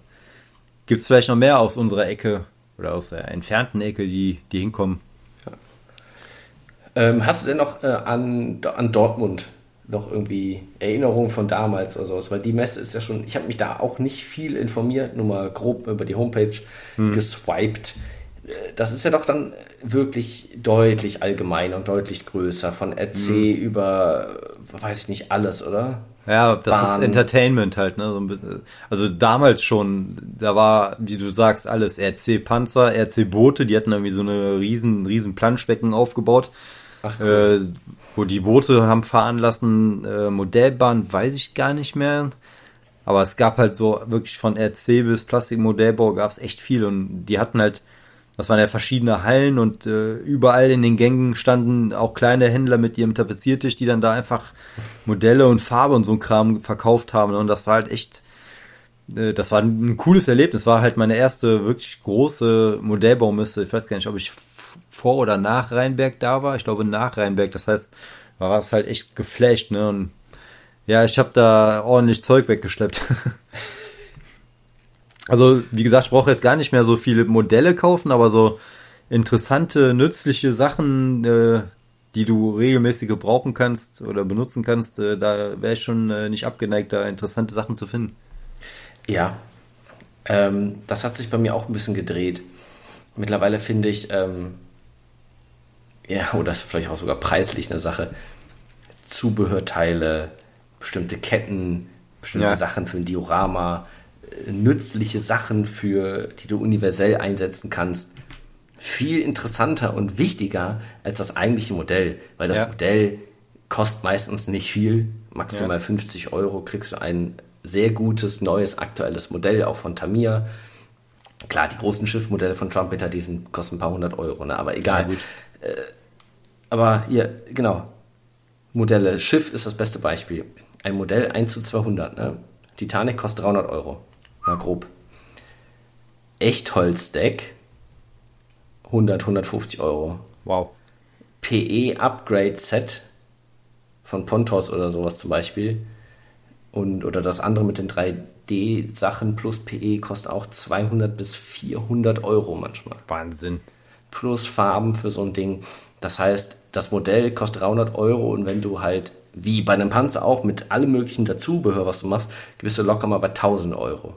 gibt es vielleicht noch mehr aus unserer Ecke oder aus der entfernten Ecke, die, die hinkommen. Ähm, hast du denn noch äh, an, an Dortmund noch irgendwie Erinnerungen von damals oder sowas? Weil die Messe ist ja schon, ich habe mich da auch nicht viel informiert, nur mal grob über die Homepage geswiped. Äh, Das ist ja doch dann wirklich deutlich allgemeiner und deutlich größer, von RC über, äh, weiß ich nicht, alles, oder? Ja, das Bahn. ist Entertainment halt, ne? Also damals schon, da war, wie du sagst, alles RC Panzer, RC Boote, die hatten irgendwie so eine riesen, riesen Planschbecken aufgebaut, Ach, äh, wo die Boote haben fahren lassen, äh, Modellbahn weiß ich gar nicht mehr. Aber es gab halt so wirklich von RC bis Plastikmodellbau gab es echt viel und die hatten halt, das waren ja verschiedene Hallen und äh, überall in den Gängen standen auch kleine Händler mit ihrem Tapeziertisch, die dann da einfach Modelle und Farbe und so ein Kram verkauft haben. Und das war halt echt, äh, das war ein cooles Erlebnis. War halt meine erste wirklich große Modellbaumesse. Ich weiß gar nicht, ob ich vor oder nach Rheinberg da war. Ich glaube nach Rheinberg. Das heißt, war es halt echt geflasht, ne? Und ja, ich habe da ordentlich Zeug weggeschleppt. [laughs] also, wie gesagt, ich brauche jetzt gar nicht mehr so viele Modelle kaufen, aber so interessante, nützliche Sachen, äh, die du regelmäßig gebrauchen kannst oder benutzen kannst, äh, da wäre ich schon äh, nicht abgeneigt, da interessante Sachen zu finden. Ja, ähm, das hat sich bei mir auch ein bisschen gedreht. Mittlerweile finde ich, ähm, ja, oder das ist vielleicht auch sogar preislich eine Sache, Zubehörteile, bestimmte Ketten, bestimmte Ja. Sachen für ein Diorama, äh, nützliche Sachen, für die du universell einsetzen kannst, viel interessanter und wichtiger als das eigentliche Modell, weil das Ja. Modell kostet meistens nicht viel, maximal Ja. 50 Euro kriegst du ein sehr gutes, neues, aktuelles Modell, auch von Tamiya. Klar, die großen Schiffmodelle von Trumpeter, die sind, kosten ein paar hundert Euro, ne? aber egal. Ja. Äh, aber hier, genau, Modelle. Schiff ist das beste Beispiel. Ein Modell 1 zu 200. Ne? Titanic kostet 300 Euro. Mal grob. Echtholzdeck 100, 150 Euro. Wow. PE Upgrade Set von Pontos oder sowas zum Beispiel. Und, oder das andere mit den 3D-Sachen plus PE kostet auch 200 bis 400 Euro manchmal. Wahnsinn. Plus Farben für so ein Ding. Das heißt, das Modell kostet 300 Euro und wenn du halt wie bei einem Panzer auch, mit allem möglichen Dazubehör, was du machst, bist du locker mal bei 1000 Euro.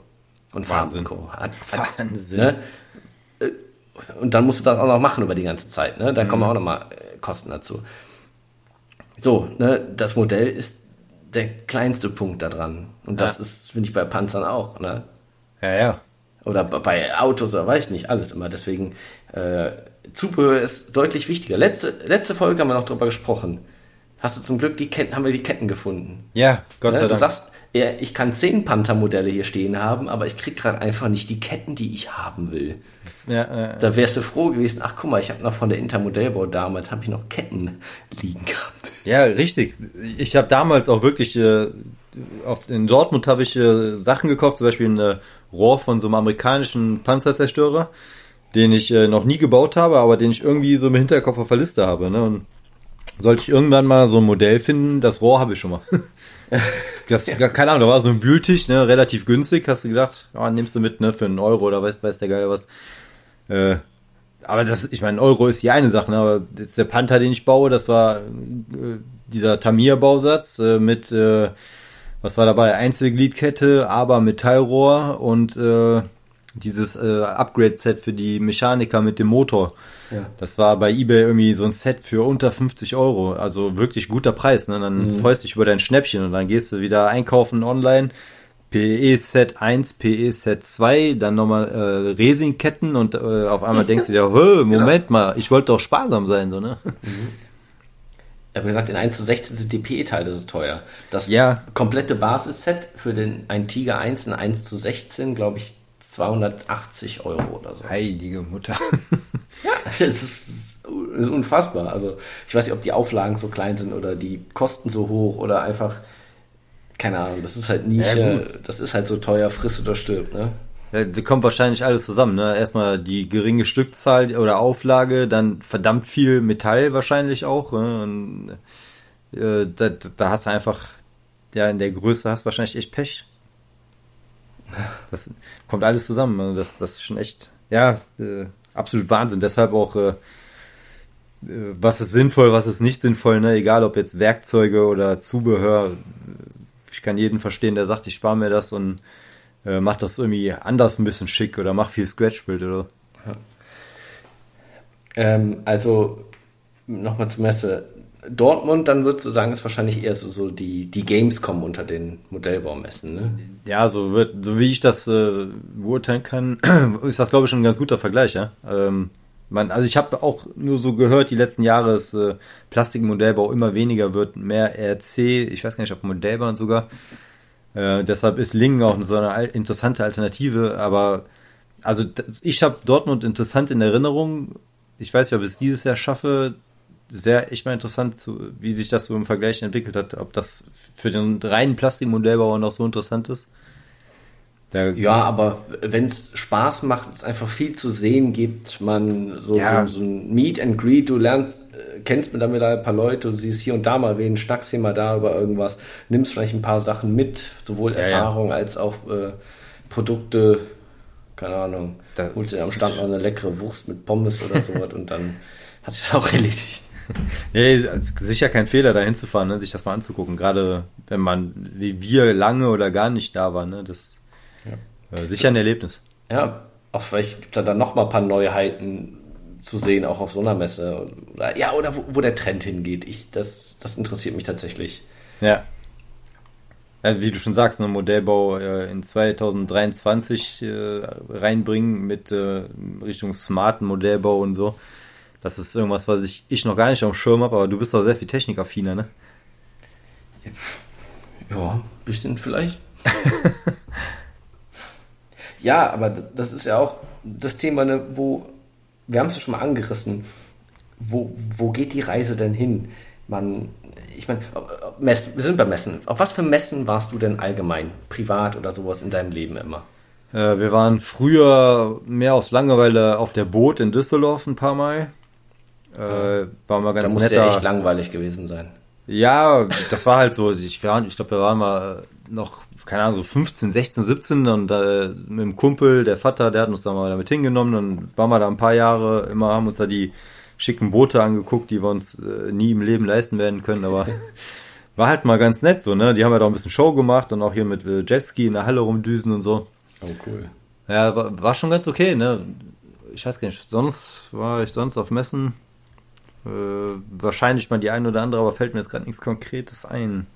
Und Wahnsinn. Hat, hat, Wahnsinn. Ne? Äh, Und dann musst du das auch noch machen über die ganze Zeit. Ne? Da kommen auch noch mal äh, Kosten dazu. So, ne, das Modell ist der kleinste Punkt da dran. Und das Ja. ist, finde ich, bei Panzern auch. Ne? Ja, ja. Oder bei Autos oder weiß ich nicht, alles immer. Deswegen, äh, Zubehör ist deutlich wichtiger. Letzte, letzte Folge haben wir noch drüber gesprochen. Hast du zum Glück die Ketten, haben wir die Ketten gefunden. Ja, Gott Ne? sei Du Dank. sagst, ja, ich kann zehn Panther-Modelle hier stehen haben, aber ich krieg gerade einfach nicht die Ketten, die ich haben will. ja, äh, Da wärst du froh gewesen, ach guck mal, ich habe noch von der Intermodellbau damals, habe ich noch Ketten liegen gehabt. Ja, richtig. Ich habe damals auch wirklich äh, auf, in Dortmund habe ich äh, Sachen gekauft, zum Beispiel ein äh, Rohr von so einem amerikanischen Panzerzerstörer, den ich äh, noch nie gebaut habe, aber den ich irgendwie so im Hinterkopf auf der Liste habe. Ne? Und sollte ich irgendwann mal so ein Modell finden, das Rohr habe ich schon mal. [laughs] das, Keine Ahnung, da war so ein Wühltisch, ne, relativ günstig, hast du gedacht, ja, nimmst du mit, ne, für einen Euro oder weiß, weiß der Geil was. Äh, aber das, ich meine, Euro ist die eine Sache, ne? aber jetzt der Panther, den ich baue, das war äh, dieser Tamiya-Bausatz äh, mit, äh, was war dabei? Einzelgliedkette, aber Metallrohr und äh, dieses äh, Upgrade-Set für die Mechaniker mit dem Motor. Ja. Das war bei eBay irgendwie so ein Set für unter 50 Euro. Also wirklich guter Preis. Ne? Dann freust du dich über dein Schnäppchen und dann gehst du wieder einkaufen online. PE Set 1, PE Set 2, dann nochmal äh, Resin-Ketten und äh, auf einmal denkst du dir, Hö, [laughs] Moment mal, ich wollte doch sparsam sein, so, ne? Ich habe gesagt, in 1 zu 16 sind die PE-Teile so teuer. Das Ja. komplette Basisset für den ein Tiger 1 in 1 zu 16, glaube ich, 280 Euro oder so. Heilige Mutter. [laughs] Ja, das ist, ist unfassbar. Also ich weiß nicht, ob die Auflagen so klein sind oder die Kosten so hoch oder einfach, keine Ahnung, das ist halt Ja, Nische, das ist halt so teuer, friss oder stirb, ne? Ja, da kommt wahrscheinlich alles zusammen, ne? Erstmal die geringe Stückzahl oder Auflage, dann verdammt viel Metall wahrscheinlich auch. Ne? Und, äh, da, da hast du einfach, ja, in der Größe hast du wahrscheinlich echt Pech. Das kommt alles zusammen. ne? Das, das ist schon echt, ja, äh, absolut Wahnsinn. Deshalb auch, äh, äh, was ist sinnvoll, was ist nicht sinnvoll, ne? Egal ob jetzt Werkzeuge oder Zubehör. Ich kann jeden verstehen, der sagt, ich spare mir das und äh, mach das irgendwie anders ein bisschen schick oder mach viel Scratch-Bild oder. Ähm, also nochmal zur Messe. Dortmund, dann würdest du sagen, ist wahrscheinlich eher so, so die, die Gamescom unter den Modellbaumessen, ne? Ja, so wird, so wie ich das äh, beurteilen kann, [clears throat] ist das glaube ich schon ein ganz guter Vergleich, ja. Ähm, man, also ich habe auch nur so gehört, die letzten Jahre, dass äh, Plastikmodellbau immer weniger wird, mehr RC, ich weiß gar nicht, ob Modellbahn sogar. Äh, deshalb ist Lingen auch so eine interessante Alternative, aber also ich habe Dortmund interessant in Erinnerung. Ich weiß nicht, ob ich es dieses Jahr schaffe. Es wäre echt mal interessant, zu, wie sich das so im Vergleich entwickelt hat, ob das für den reinen Plastikmodellbauer noch so interessant ist. Da, Ja, aber wenn es Spaß macht, es einfach viel zu sehen gibt, man so, Ja. so, so ein Meet and Greet, du lernst, äh, kennst mit damit ein paar Leute, du siehst hier und da mal wen, schnackst hier mal da über irgendwas, nimmst vielleicht ein paar Sachen mit, sowohl ja. Erfahrung als auch äh, Produkte, keine Ahnung, Da- holst dir am Stand noch eine leckere Wurst mit Pommes oder sowas [laughs] und dann hat sich auch erledigt. [laughs] Ja, also sicher kein Fehler, da hinzufahren, ne, sich das mal anzugucken. Gerade wenn man, wie wir, lange oder gar nicht da waren. Ne, das äh, sicher ein Erlebnis. Ja, auch vielleicht gibt es da dann noch mal ein paar Neuheiten zu sehen, auch auf so einer Messe. Oder, ja, oder wo, wo der Trend hingeht. Ich, das, das interessiert mich tatsächlich. Ja. ja wie du schon sagst, ne, Modellbau äh, in 2023 äh, reinbringen mit äh, Richtung smarten Modellbau und so. Das ist irgendwas, was ich, ich noch gar nicht auf dem Schirm habe, aber du bist doch sehr viel technikaffiner, ne? Ja, bisschen vielleicht. [laughs] ja, aber das ist ja auch das Thema, ne, wo, wir haben es ja schon mal angerissen, wo, wo geht die Reise denn hin? Man, ich meine, wir sind bei Messen. Auf was für Messen warst du denn allgemein, privat oder sowas in deinem Leben immer? Äh, wir waren früher mehr aus Langeweile auf der Boot in Düsseldorf ein paar Mal. Äh, war mal Da ganz muss netter. ja echt langweilig gewesen sein. Ja, das war halt so. Ich, war- ich glaube, wir waren mal noch, keine Ahnung, so 15, 16, 17 und äh, mit dem Kumpel, der Vater, der hat uns da mal damit hingenommen. Dann waren wir da ein paar Jahre, immer haben uns da die schicken Boote angeguckt, die wir uns äh, nie im Leben leisten werden können, aber [laughs] war halt mal ganz nett so, ne? Die haben ja halt auch ein bisschen Show gemacht und auch hier mit äh, Jetski in der Halle rumdüsen und so. Oh, cool. Ja, war, war schon ganz okay, ne? Ich weiß gar nicht, sonst war ich sonst auf Messen. Äh, wahrscheinlich mal die eine oder andere, aber fällt mir jetzt gerade nichts Konkretes ein.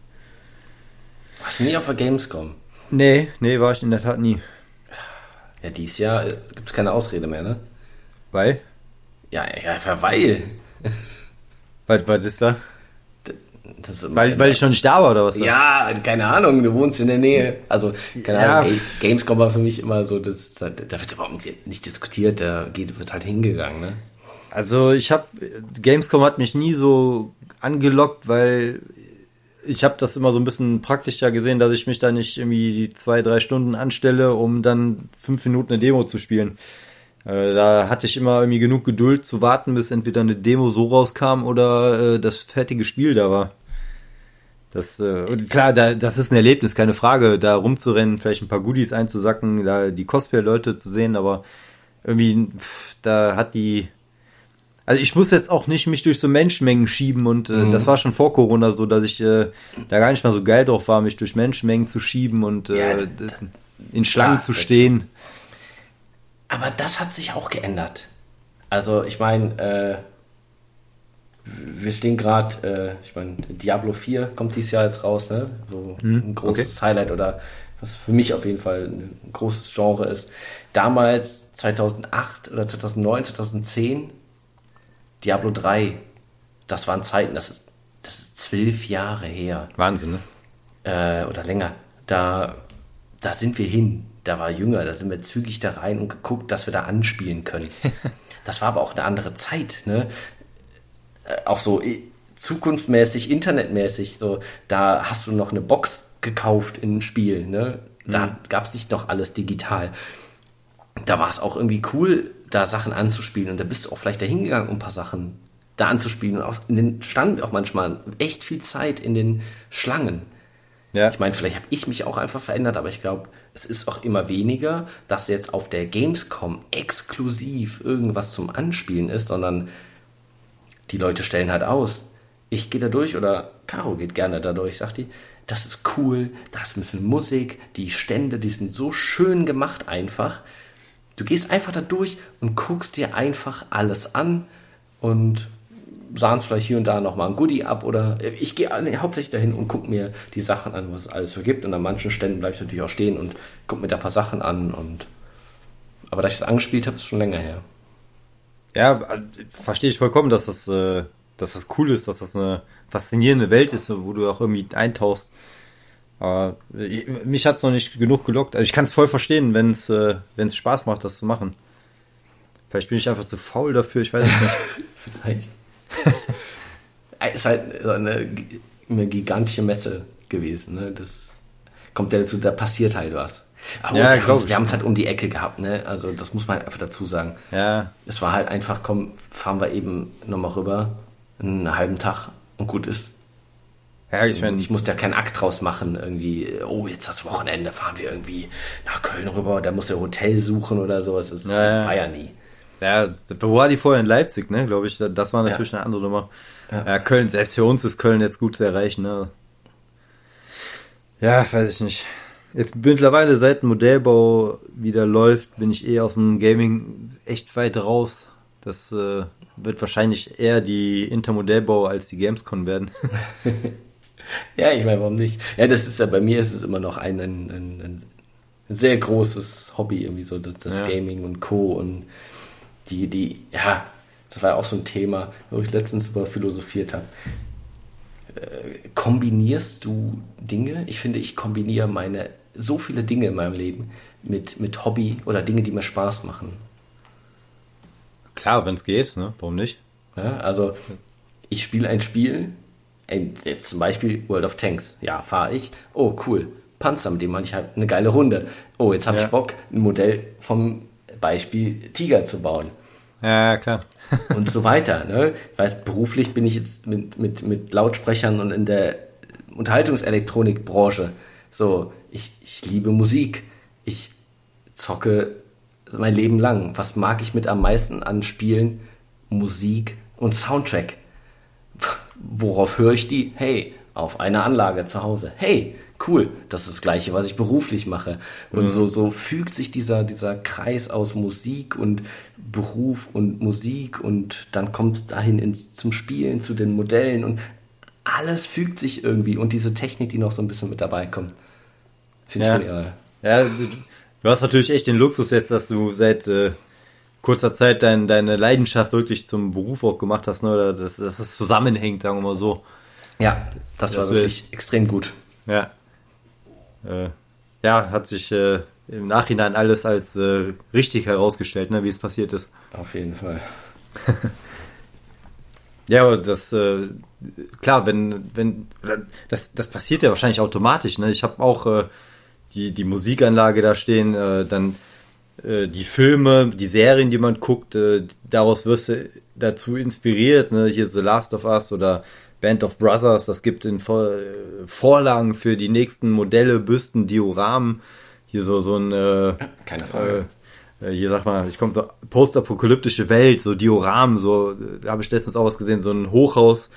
Warst du nie auf der Gamescom? Nee, nee, war ich in der Tat nie. Ja, dieses Jahr äh, gibt es keine Ausrede mehr, ne? Weil? Ja, ja, einfach weil. [laughs] Was, was ist da? Das, Weil, weil ich noch nicht da war oder was? Ja, keine Ahnung, du wohnst in der Nähe. Also, keine Ja. Ahnung, Ga- Gamescom war für mich immer so, das, da, da wird überhaupt nicht diskutiert, da geht, wird halt hingegangen, ne? Also ich habe Gamescom hat mich nie so angelockt, weil ich habe das immer so ein bisschen praktischer gesehen, dass ich mich da nicht irgendwie zwei, drei Stunden anstelle, um dann fünf Minuten eine Demo zu spielen. Äh, da hatte ich immer irgendwie genug Geduld zu warten, bis entweder eine Demo so rauskam oder äh, das fertige Spiel da war. Das, äh, klar, da, das ist ein Erlebnis, keine Frage, da rumzurennen, vielleicht ein paar Goodies einzusacken, da die Cosplay-Leute zu sehen, aber irgendwie, da hat die, also ich muss jetzt auch nicht mich durch so Menschenmengen schieben und äh, Mhm. das war schon vor Corona so, dass ich äh, da gar nicht mal so geil drauf war, mich durch Menschenmengen zu schieben und Ja, äh, d- d- in Schlangen klar, zu stehen. Aber das hat sich auch geändert. Also, ich meine, äh, wir stehen gerade, äh, ich meine, Diablo 4 kommt dieses Jahr jetzt raus, ne? So ein großes Highlight oder was für mich auf jeden Fall ein großes Genre ist. Damals, 2008 oder 2009, 2010, Diablo 3, das waren Zeiten, das ist, das ist zwölf Jahre her Wahnsinn, ne? äh, oder länger, da, da sind wir hin. Da war jünger, da sind wir zügig da rein und geguckt, dass wir da anspielen können. [laughs] Das war aber auch eine andere Zeit, ne? Äh, auch so äh, zukunftsmäßig, internetmäßig, so, da hast du noch eine Box gekauft in ein Spiel, ne? Da gab es nicht noch alles digital. Da war es auch irgendwie cool, da Sachen anzuspielen und da bist du auch vielleicht dahin gegangen, um ein paar Sachen da anzuspielen. Und auch in den standen auch manchmal echt viel Zeit in den Schlangen. Ja. Ich meine, vielleicht habe ich mich auch einfach verändert, aber ich glaube, es ist auch immer weniger, dass jetzt auf der Gamescom exklusiv irgendwas zum Anspielen ist, sondern die Leute stellen halt aus. Ich gehe da durch oder Caro geht gerne da durch, sagt die. Das ist cool, da ist ein bisschen Musik, die Stände, die sind so schön gemacht einfach. Du gehst einfach da durch und guckst dir einfach alles an und sahnst vielleicht hier und da nochmal ein Goodie ab oder ich gehe nee, hauptsächlich dahin und gucke mir die Sachen an, was es alles so gibt und an manchen Ständen bleibe ich natürlich auch stehen und gucke mir da ein paar Sachen an und aber da ich das angespielt habe, ist schon länger her. Ja, äh, verstehe ich vollkommen, dass das, äh, dass das cool ist, dass das eine faszinierende Welt ist, wo du auch irgendwie eintauchst. Aber mich hat's noch nicht genug gelockt. Also ich kann es voll verstehen, wenn es äh, wenn's Spaß macht, das zu machen. Vielleicht bin ich einfach zu faul dafür, ich weiß es nicht. [laughs] Vielleicht. [laughs] es ist halt so eine, eine gigantische Messe gewesen. Ne? Das kommt ja dazu, da passiert halt was. Aber Ja, wir haben ich. wir haben es halt um die Ecke gehabt. Ne? Also das muss man halt einfach dazu sagen. ja, Es war halt einfach, komm, fahren wir eben nochmal rüber, einen halben Tag und gut ist. Ja, ich meine, Ich musste ja keinen Akt draus machen, irgendwie, oh, jetzt das Wochenende fahren wir irgendwie nach Köln rüber, da muss er Hotel suchen oder so. Es ist, Ja, ja. war ja nie. Ja, wo war die vorher in Leipzig, ne, glaube ich. Das war natürlich eine andere Nummer. Ja. Ja. Köln, selbst für uns ist Köln jetzt gut zu erreichen, ne. Ja, weiß ich nicht. Jetzt mittlerweile, seit Modellbau wieder läuft, bin ich eh aus dem Gaming echt weit raus. Das äh, wird wahrscheinlich eher die Intermodellbau als die Gamescon werden. [laughs] Ja, ich meine, warum nicht? Ja, das ist ja bei mir ist es immer noch ein, ein, ein, ein sehr großes Hobby, irgendwie so das, das Ja. Gaming und Co. Und die, die, ja, das war ja auch so ein Thema, wo ich letztens über philosophiert habe. Äh, kombinierst du Dinge? Ich finde, ich kombiniere meine so viele Dinge in meinem Leben mit, mit Hobby oder Dinge, die mir Spaß machen. Klar, wenn es geht, ne? Warum nicht? Ja, also ich spiele ein Spiel, ein- jetzt zum Beispiel World of Tanks. Ja, fahre ich. Oh, cool. Panzer, mit dem mache ich halt eine geile Runde. Oh, jetzt habe Ja. ich Bock, ein Modell vom Beispiel Tiger zu bauen. Ja, klar. [laughs] Und so weiter. Ne? Ich weiß, beruflich bin ich jetzt mit, mit, mit Lautsprechern und in der Unterhaltungselektronikbranche. So, ich, ich liebe Musik. Ich zocke mein Leben lang. Was mag ich mit am meisten an Spielen? Musik und Soundtrack. Worauf höre ich die? Hey, auf einer Anlage zu Hause. Hey, cool, das ist das Gleiche, was ich beruflich mache. Und mhm. so, so fügt sich dieser, dieser Kreis aus Musik und Beruf und Musik und dann kommt dahin ins, zum Spielen, zu den Modellen und alles fügt sich irgendwie und diese Technik, die noch so ein bisschen mit dabei kommt. Finde ja. ich genial. Ja, du hast natürlich echt den Luxus jetzt, dass du seit äh, kurzer Zeit dein, deine Leidenschaft wirklich zum Beruf auch gemacht hast, ne? Oder dass, dass das zusammenhängt, sagen wir mal so. Ja, das, das war wirklich wird, extrem gut. Ja. Äh, ja, hat sich äh, im Nachhinein alles als äh, richtig herausgestellt, ne, wie es passiert ist. Auf jeden Fall. ja, aber das, äh, klar, wenn, wenn, das, das passiert ja wahrscheinlich automatisch, ne? Ich habe auch äh, die, die Musikanlage da stehen, äh, dann äh, die Filme, die Serien, die man guckt, äh, daraus wirst du dazu inspiriert, ne? Hier The Last of Us oder Band of Brothers, das gibt in Vor Vorlagen für die nächsten Modelle, Büsten, Dioramen. Hier so, so ein, äh, keine Frage. Äh, hier sag mal, ich komme so postapokalyptische Welt, so Dioramen, so, da habe ich letztens auch was gesehen, so ein Hochhaus,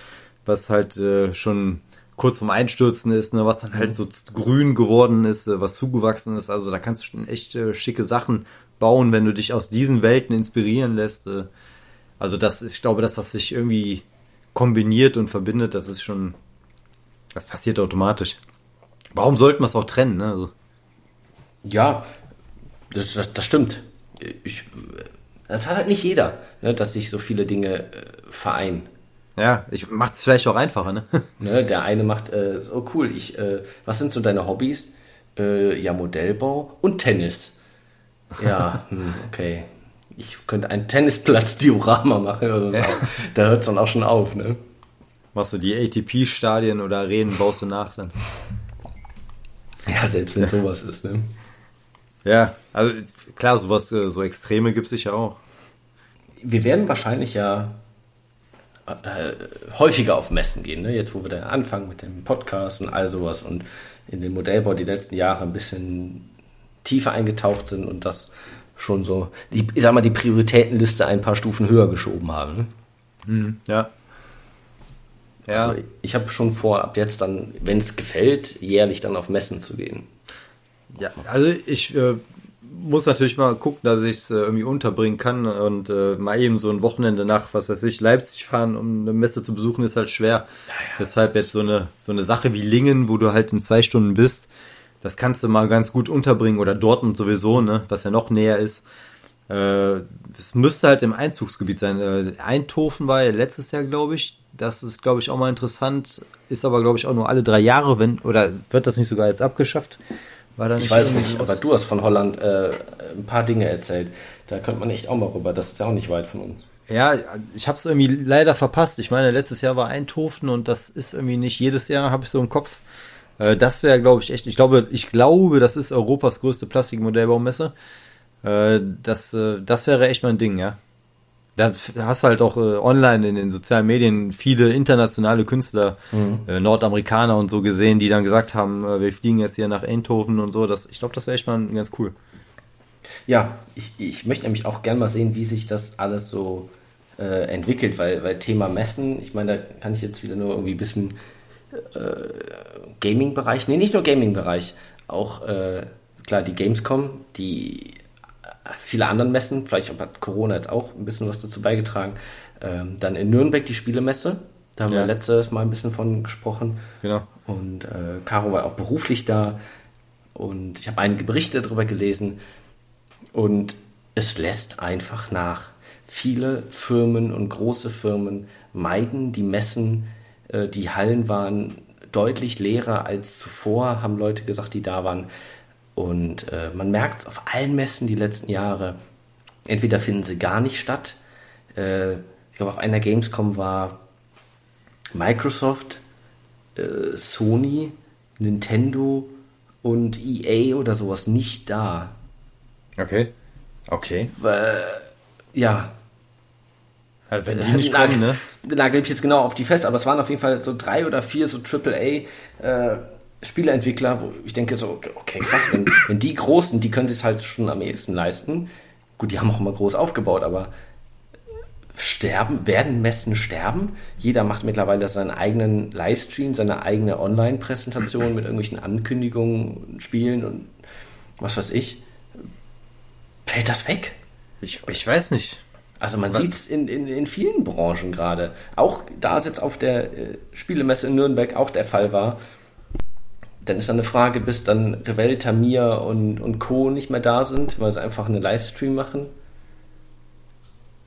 was halt äh, schon kurz vorm Einstürzen ist, ne, was dann halt mhm. so grün geworden ist, äh, was zugewachsen ist. Also da kannst du schon echt äh, schicke Sachen bauen, wenn du dich aus diesen Welten inspirieren lässt. Äh. Also das, ich glaube, dass das sich irgendwie kombiniert und verbindet, das ist schon, das passiert automatisch. Warum sollten wir es auch trennen? Ne? Also. Ja, das, das, das stimmt. Ich, das hat halt nicht jeder, ne, dass sich so viele Dinge äh, vereinen. Ja, ich macht es vielleicht auch einfacher, ne? [laughs] ne der eine macht, äh, oh cool, ich, äh, was sind so deine Hobbys? Äh, ja, Modellbau und Tennis. Ja, [laughs] hm, okay. Ich könnte einen Tennisplatz-Diorama machen oder so. da hört es dann auch schon auf, ne? Machst du die ATP-Stadien oder Arenen, baust du nach dann? Ja, selbst wenn sowas ist, ne? Ja, also klar, sowas, äh, so Extreme gibt es sicher auch. Wir werden wahrscheinlich ja äh, häufiger auf Messen gehen. Ne? Jetzt, wo wir da anfangen mit dem Podcast und all sowas und in den Modellbau die letzten Jahre ein bisschen tiefer eingetaucht sind und das schon so, die, ich sag mal, die Prioritätenliste ein paar Stufen höher geschoben haben. Ne? Mhm, ja. ja. Also ich habe schon vor, ab jetzt dann, wenn es gefällt, jährlich dann auf Messen zu gehen. Ja, also ich äh, muss natürlich mal gucken, dass ich es äh, irgendwie unterbringen kann und äh, mal eben so ein Wochenende nach, was weiß ich, Leipzig fahren, um eine Messe zu besuchen, ist halt schwer. Ja, ja, Deshalb jetzt so eine, so eine Sache wie Lingen, wo du halt in zwei Stunden bist, das kannst du mal ganz gut unterbringen oder Dortmund sowieso, ne, was ja noch näher ist. Äh, es müsste halt im Einzugsgebiet sein. Äh, Eindhoven war ja letztes Jahr, glaube ich. Das ist, glaube ich, auch mal interessant. Ist aber, glaube ich, auch nur alle drei Jahre, wenn, oder wird das nicht sogar jetzt abgeschafft? War da nicht ich weiß nicht, aber du hast von Holland äh, ein paar Dinge erzählt. Da könnte man echt auch mal rüber. Das ist ja auch nicht weit von uns. Ja, ich habe es irgendwie leider verpasst. Ich meine, letztes Jahr war Eindhoven und das ist irgendwie nicht jedes Jahr, habe ich so im Kopf. Äh, das wäre, glaube ich, echt. Ich glaube, ich glaube, das ist Europas größte Plastikmodellbaumesse. Äh, das, äh, das wäre echt mein Ding, ja. Da hast du halt auch äh, online in den sozialen Medien viele internationale Künstler, mhm. äh, Nordamerikaner und so gesehen, die dann gesagt haben, äh, wir fliegen jetzt hier nach Eindhoven und so. Das, ich glaube, das wäre echt mal ganz cool. Ja, ich, ich möchte nämlich auch gerne mal sehen, wie sich das alles so äh, entwickelt, weil, weil Thema Messen, ich meine, da kann ich jetzt wieder nur irgendwie ein bisschen äh, Gaming-Bereich, nee, nicht nur Gaming-Bereich, auch äh, klar die Gamescom, die viele anderen Messen, vielleicht hat Corona jetzt auch ein bisschen was dazu beigetragen. Ähm, dann in Nürnberg die Spielemesse, da haben ja. wir letztes Mal ein bisschen von gesprochen. Genau. Und äh, Caro war auch beruflich da und ich habe einige Berichte darüber gelesen und es lässt einfach nach. Viele Firmen und große Firmen meiden die Messen, äh, die Hallen waren deutlich leerer als zuvor, haben Leute gesagt, die da waren. Und äh, man merkt es auf allen Messen die letzten Jahre. Entweder finden sie gar nicht statt. Äh, ich glaube, auf einer Gamescom war Microsoft, äh, Sony, Nintendo und EA oder sowas nicht da. Okay. Okay. ja. Also wenn die nicht kommen, ne? Nagel ich jetzt genau auf die fest, aber es waren auf jeden Fall so drei oder vier so AAA äh, Spieleentwickler, wo ich denke so, okay, krass, wenn, wenn die Großen, die können sich halt schon am ehesten leisten. Gut, die haben auch immer groß aufgebaut, aber sterben, werden Messen sterben. Jeder macht mittlerweile seinen eigenen Livestream, seine eigene Online-Präsentation mit irgendwelchen Ankündigungen, Spielen und was weiß ich. Fällt das weg? Ich, ich weiß nicht. Also man sieht es in, in, in vielen Branchen gerade. Auch da es jetzt auf der äh, Spielemesse in Nürnberg auch der Fall war, dann ist dann eine Frage, bis dann Revell, Tamir und, und Co. nicht mehr da sind, weil sie einfach einen Livestream machen.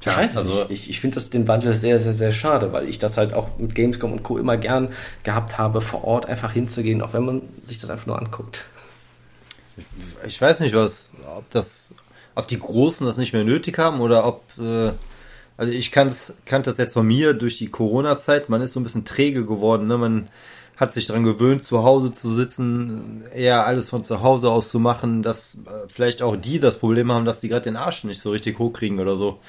Ich weiß also nicht. Ich, ich finde den Wandel sehr, sehr, sehr schade, weil ich das halt auch mit Gamescom und Co. immer gern gehabt habe, vor Ort einfach hinzugehen, auch wenn man sich das einfach nur anguckt. Ich, ich weiß nicht, was, ob das, ob die Großen das nicht mehr nötig haben oder ob, äh, also ich kannte das jetzt von mir durch die Corona-Zeit, man ist so ein bisschen träge geworden, ne? man hat sich daran gewöhnt, zu Hause zu sitzen, eher alles von zu Hause aus zu machen, dass äh, vielleicht auch die das Problem haben, dass die gerade den Arsch nicht so richtig hochkriegen oder so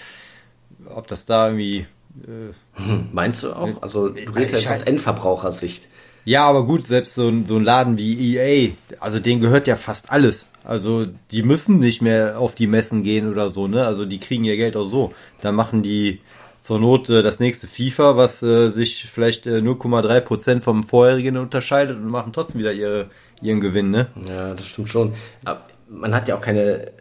ob das da irgendwie. Äh, hm, Meinst du auch? Also du redest jetzt aus Endverbrauchersicht. Ja, aber gut, selbst so ein, so ein Laden wie EA, also denen gehört ja fast alles. Also die müssen nicht mehr auf die Messen gehen oder so, ne? Also die kriegen ihr Geld auch so. Da machen die zur Not äh, das nächste FIFA, was äh, sich vielleicht äh, 0,3% vom vorherigen unterscheidet und machen trotzdem wieder ihre, ihren Gewinn, ne? Ja, das stimmt schon. Aber man hat ja auch keine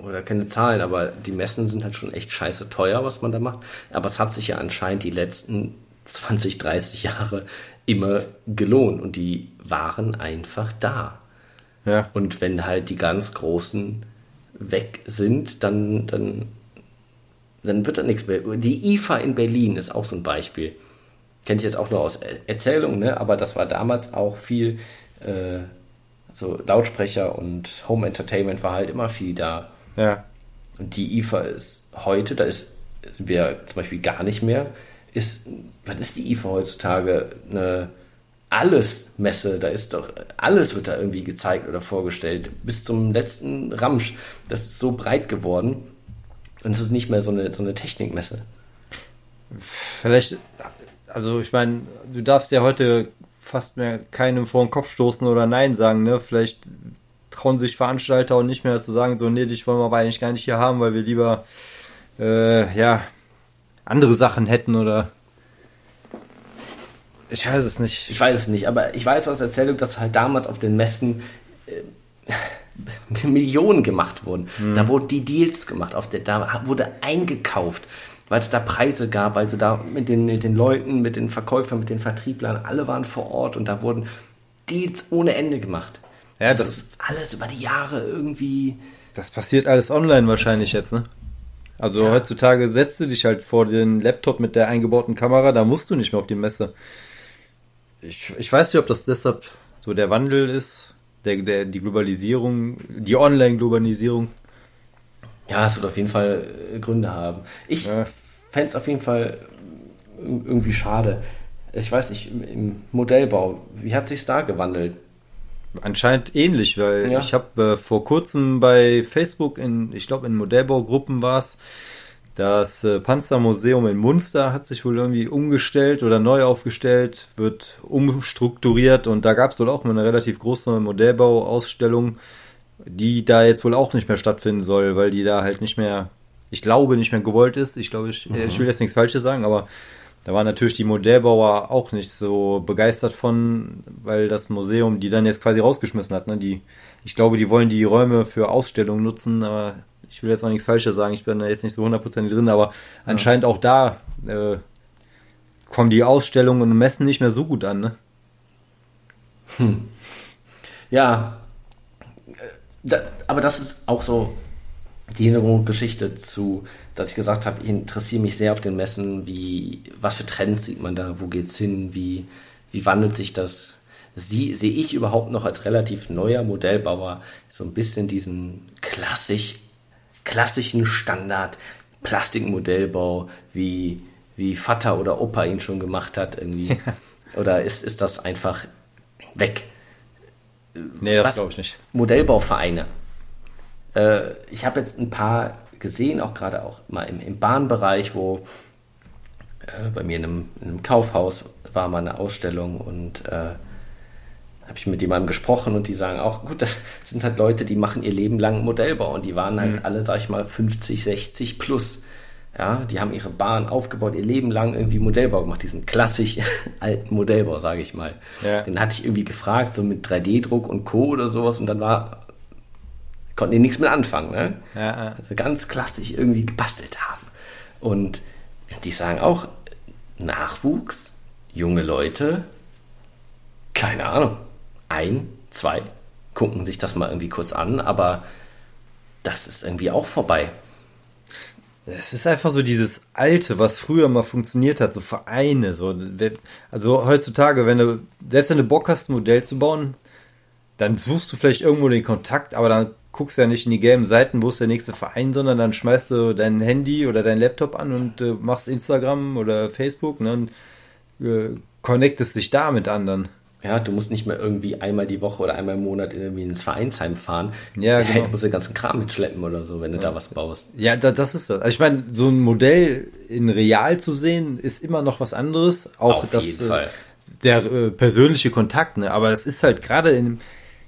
oder keine Zahlen, aber die Messen sind halt schon echt scheiße teuer, was man da macht. Aber es hat sich ja anscheinend die letzten 20, 30 Jahre immer gelohnt und die waren einfach da. Ja. Und wenn halt die ganz Großen weg sind, dann, dann, dann wird da nichts mehr. Die IFA in Berlin ist auch so ein Beispiel. Kennt ich jetzt auch nur aus Erzählungen, ne? aber das war damals auch viel, äh, so Lautsprecher und Home Entertainment war halt immer viel da. Ja. Und die IFA ist heute, da ist, sind wir zum Beispiel gar nicht mehr, ist, was ist die IFA heutzutage? Eine alles-Messe, da ist doch, alles wird da irgendwie gezeigt oder vorgestellt, bis zum letzten Ramsch. Das ist so breit geworden und es ist nicht mehr so eine, so eine Technikmesse. Vielleicht, also ich meine, du darfst ja heute fast mehr keinem vor den Kopf stoßen oder Nein sagen, ne? Vielleicht trauen sich Veranstalter auch nicht mehr zu sagen, so, nee, dich wollen wir aber eigentlich gar nicht hier haben, weil wir lieber, äh, ja, andere Sachen hätten oder. Ich weiß es nicht. Ich weiß es nicht, aber ich weiß aus Erzählung, dass halt damals auf den Messen äh, [laughs] Millionen gemacht wurden. Mhm. Da wurden die Deals gemacht, auf der, da wurde eingekauft, weil es da Preise gab, weil du da mit den, mit den Leuten, mit den Verkäufern, mit den Vertrieblern, alle waren vor Ort und da wurden Deals ohne Ende gemacht. Ja, das, das ist alles über die Jahre irgendwie. Das passiert alles online wahrscheinlich jetzt, ne? Also ja. heutzutage setzt du dich halt vor den Laptop mit der eingebauten Kamera, da musst du nicht mehr auf die Messe. Ich, ich weiß nicht, ob das deshalb so der Wandel ist, der, der, die Globalisierung, die Online-Globalisierung. Ja, es wird auf jeden Fall äh, Gründe haben. Ich ja. fände es auf jeden Fall irgendwie schade. Ich weiß nicht, im Modellbau, wie hat sich da gewandelt? Anscheinend ähnlich, weil ja. ich habe äh, vor kurzem bei Facebook in, ich glaube in Modellbaugruppen war es, das äh, Panzermuseum in Munster hat sich wohl irgendwie umgestellt oder neu aufgestellt, wird umstrukturiert und da gab es wohl auch mal eine relativ große Modellbauausstellung, die da jetzt wohl auch nicht mehr stattfinden soll, weil die da halt nicht mehr, ich glaube, nicht mehr gewollt ist. Ich glaube, ich, mhm. ich will jetzt nichts Falsches sagen, aber da waren natürlich die Modellbauer auch nicht so begeistert von, weil das Museum die dann jetzt quasi rausgeschmissen hat. Ne? Die, ich glaube, die wollen die Räume für Ausstellungen nutzen, aber ich will jetzt auch nichts Falsches sagen, ich bin da jetzt nicht so hundertprozentig drin, aber ja. anscheinend auch da äh, kommen die Ausstellungen und Messen nicht mehr so gut an. Ne? Hm. Ja, äh, da, aber das ist auch so die Hintergrundgeschichte zu dass ich gesagt habe, ich interessiere mich sehr auf den Messen, wie, was für Trends sieht man da, wo geht's hin, wie, wie wandelt sich das? Sie, sehe ich überhaupt noch als relativ neuer Modellbauer so ein bisschen diesen klassisch, klassischen Standard Plastikmodellbau, wie, wie Vater oder Opa ihn schon gemacht hat, irgendwie. [laughs] oder ist, ist das einfach weg? Nee, das glaube ich nicht. Modellbauvereine. Äh, ich habe jetzt ein paar gesehen, auch gerade auch mal im, im Bahnbereich, wo äh, bei mir in einem, in einem, Kaufhaus war mal eine Ausstellung und äh, habe ich mit jemandem gesprochen und die sagen auch, gut, das sind halt Leute, die machen ihr Leben lang Modellbau und die waren halt mhm. alle, sag ich mal, 50, 60 plus. Ja, die haben ihre Bahn aufgebaut, ihr Leben lang irgendwie Modellbau gemacht, diesen klassisch [laughs] alten Modellbau, sage ich mal. Ja. Den hatte ich irgendwie gefragt, so mit 3D-Druck und Co. oder sowas und dann war, konnten die nichts mit anfangen, ne? Ja, ja. Also ganz klassisch irgendwie gebastelt haben. Und die sagen auch, Nachwuchs, junge Leute, keine Ahnung, ein, zwei, gucken sich das mal irgendwie kurz an, aber das ist irgendwie auch vorbei. Es ist einfach so dieses Alte, was früher mal funktioniert hat, so Vereine. So. Also heutzutage, wenn du, selbst wenn du Bock hast, ein Modell zu bauen, dann suchst du vielleicht irgendwo den Kontakt, aber dann guckst du ja nicht in die gelben Seiten, wo ist der nächste Verein, sondern dann schmeißt du dein Handy oder dein Laptop an und äh, machst Instagram oder Facebook ne, und äh, connectest dich da mit anderen. Ja, du musst nicht mehr irgendwie einmal die Woche oder einmal im Monat irgendwie ins Vereinsheim fahren. Ja, genau. Hey, du musst den ganzen Kram mitschleppen oder so, wenn du da was baust. Ja, da, das ist das. Also ich meine, so ein Modell in real zu sehen, ist immer noch was anderes. Auch Auf das, jeden äh, Fall. der äh, persönliche Kontakt, ne? Aber das ist halt gerade in,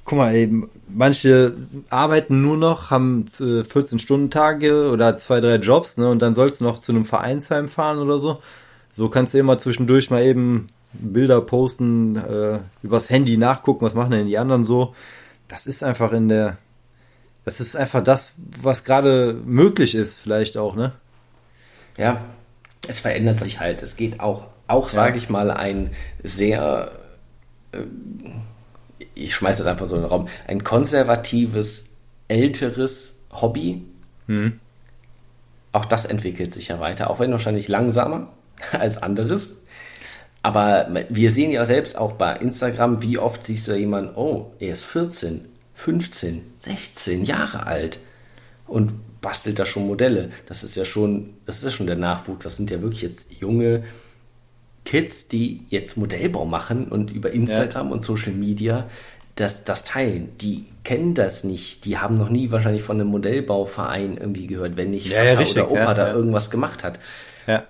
guck mal, eben, manche arbeiten nur noch, haben äh, 14-Stunden-Tage oder zwei, drei Jobs, ne? Und dann sollst du noch zu einem Vereinsheim fahren oder so. So kannst du immer zwischendurch mal eben Bilder posten, äh, übers Handy nachgucken, was machen denn die anderen so. Das ist einfach in der, das ist einfach das, was gerade möglich ist, vielleicht auch, ne? Ja, es verändert sich halt. Es geht auch, auch sage ich mal, ein sehr, äh, ich schmeiße das einfach so in den Raum, ein konservatives, älteres Hobby. Hm. Auch das entwickelt sich ja weiter, auch wenn wahrscheinlich langsamer [laughs] als anderes. Aber wir sehen ja selbst auch bei Instagram, wie oft siehst du jemanden, oh, er ist 14, 15, 16 Jahre alt und bastelt da schon Modelle. Das ist ja schon, das ist ja schon der Nachwuchs. Das sind ja wirklich jetzt junge Kids, die jetzt Modellbau machen und über Instagram und Social Media das, das teilen. Die kennen das nicht. Die haben noch nie wahrscheinlich von einem Modellbauverein irgendwie gehört, wenn nicht Ja, Vater ja, richtig, oder Opa ja, da ja. irgendwas gemacht hat. Ja.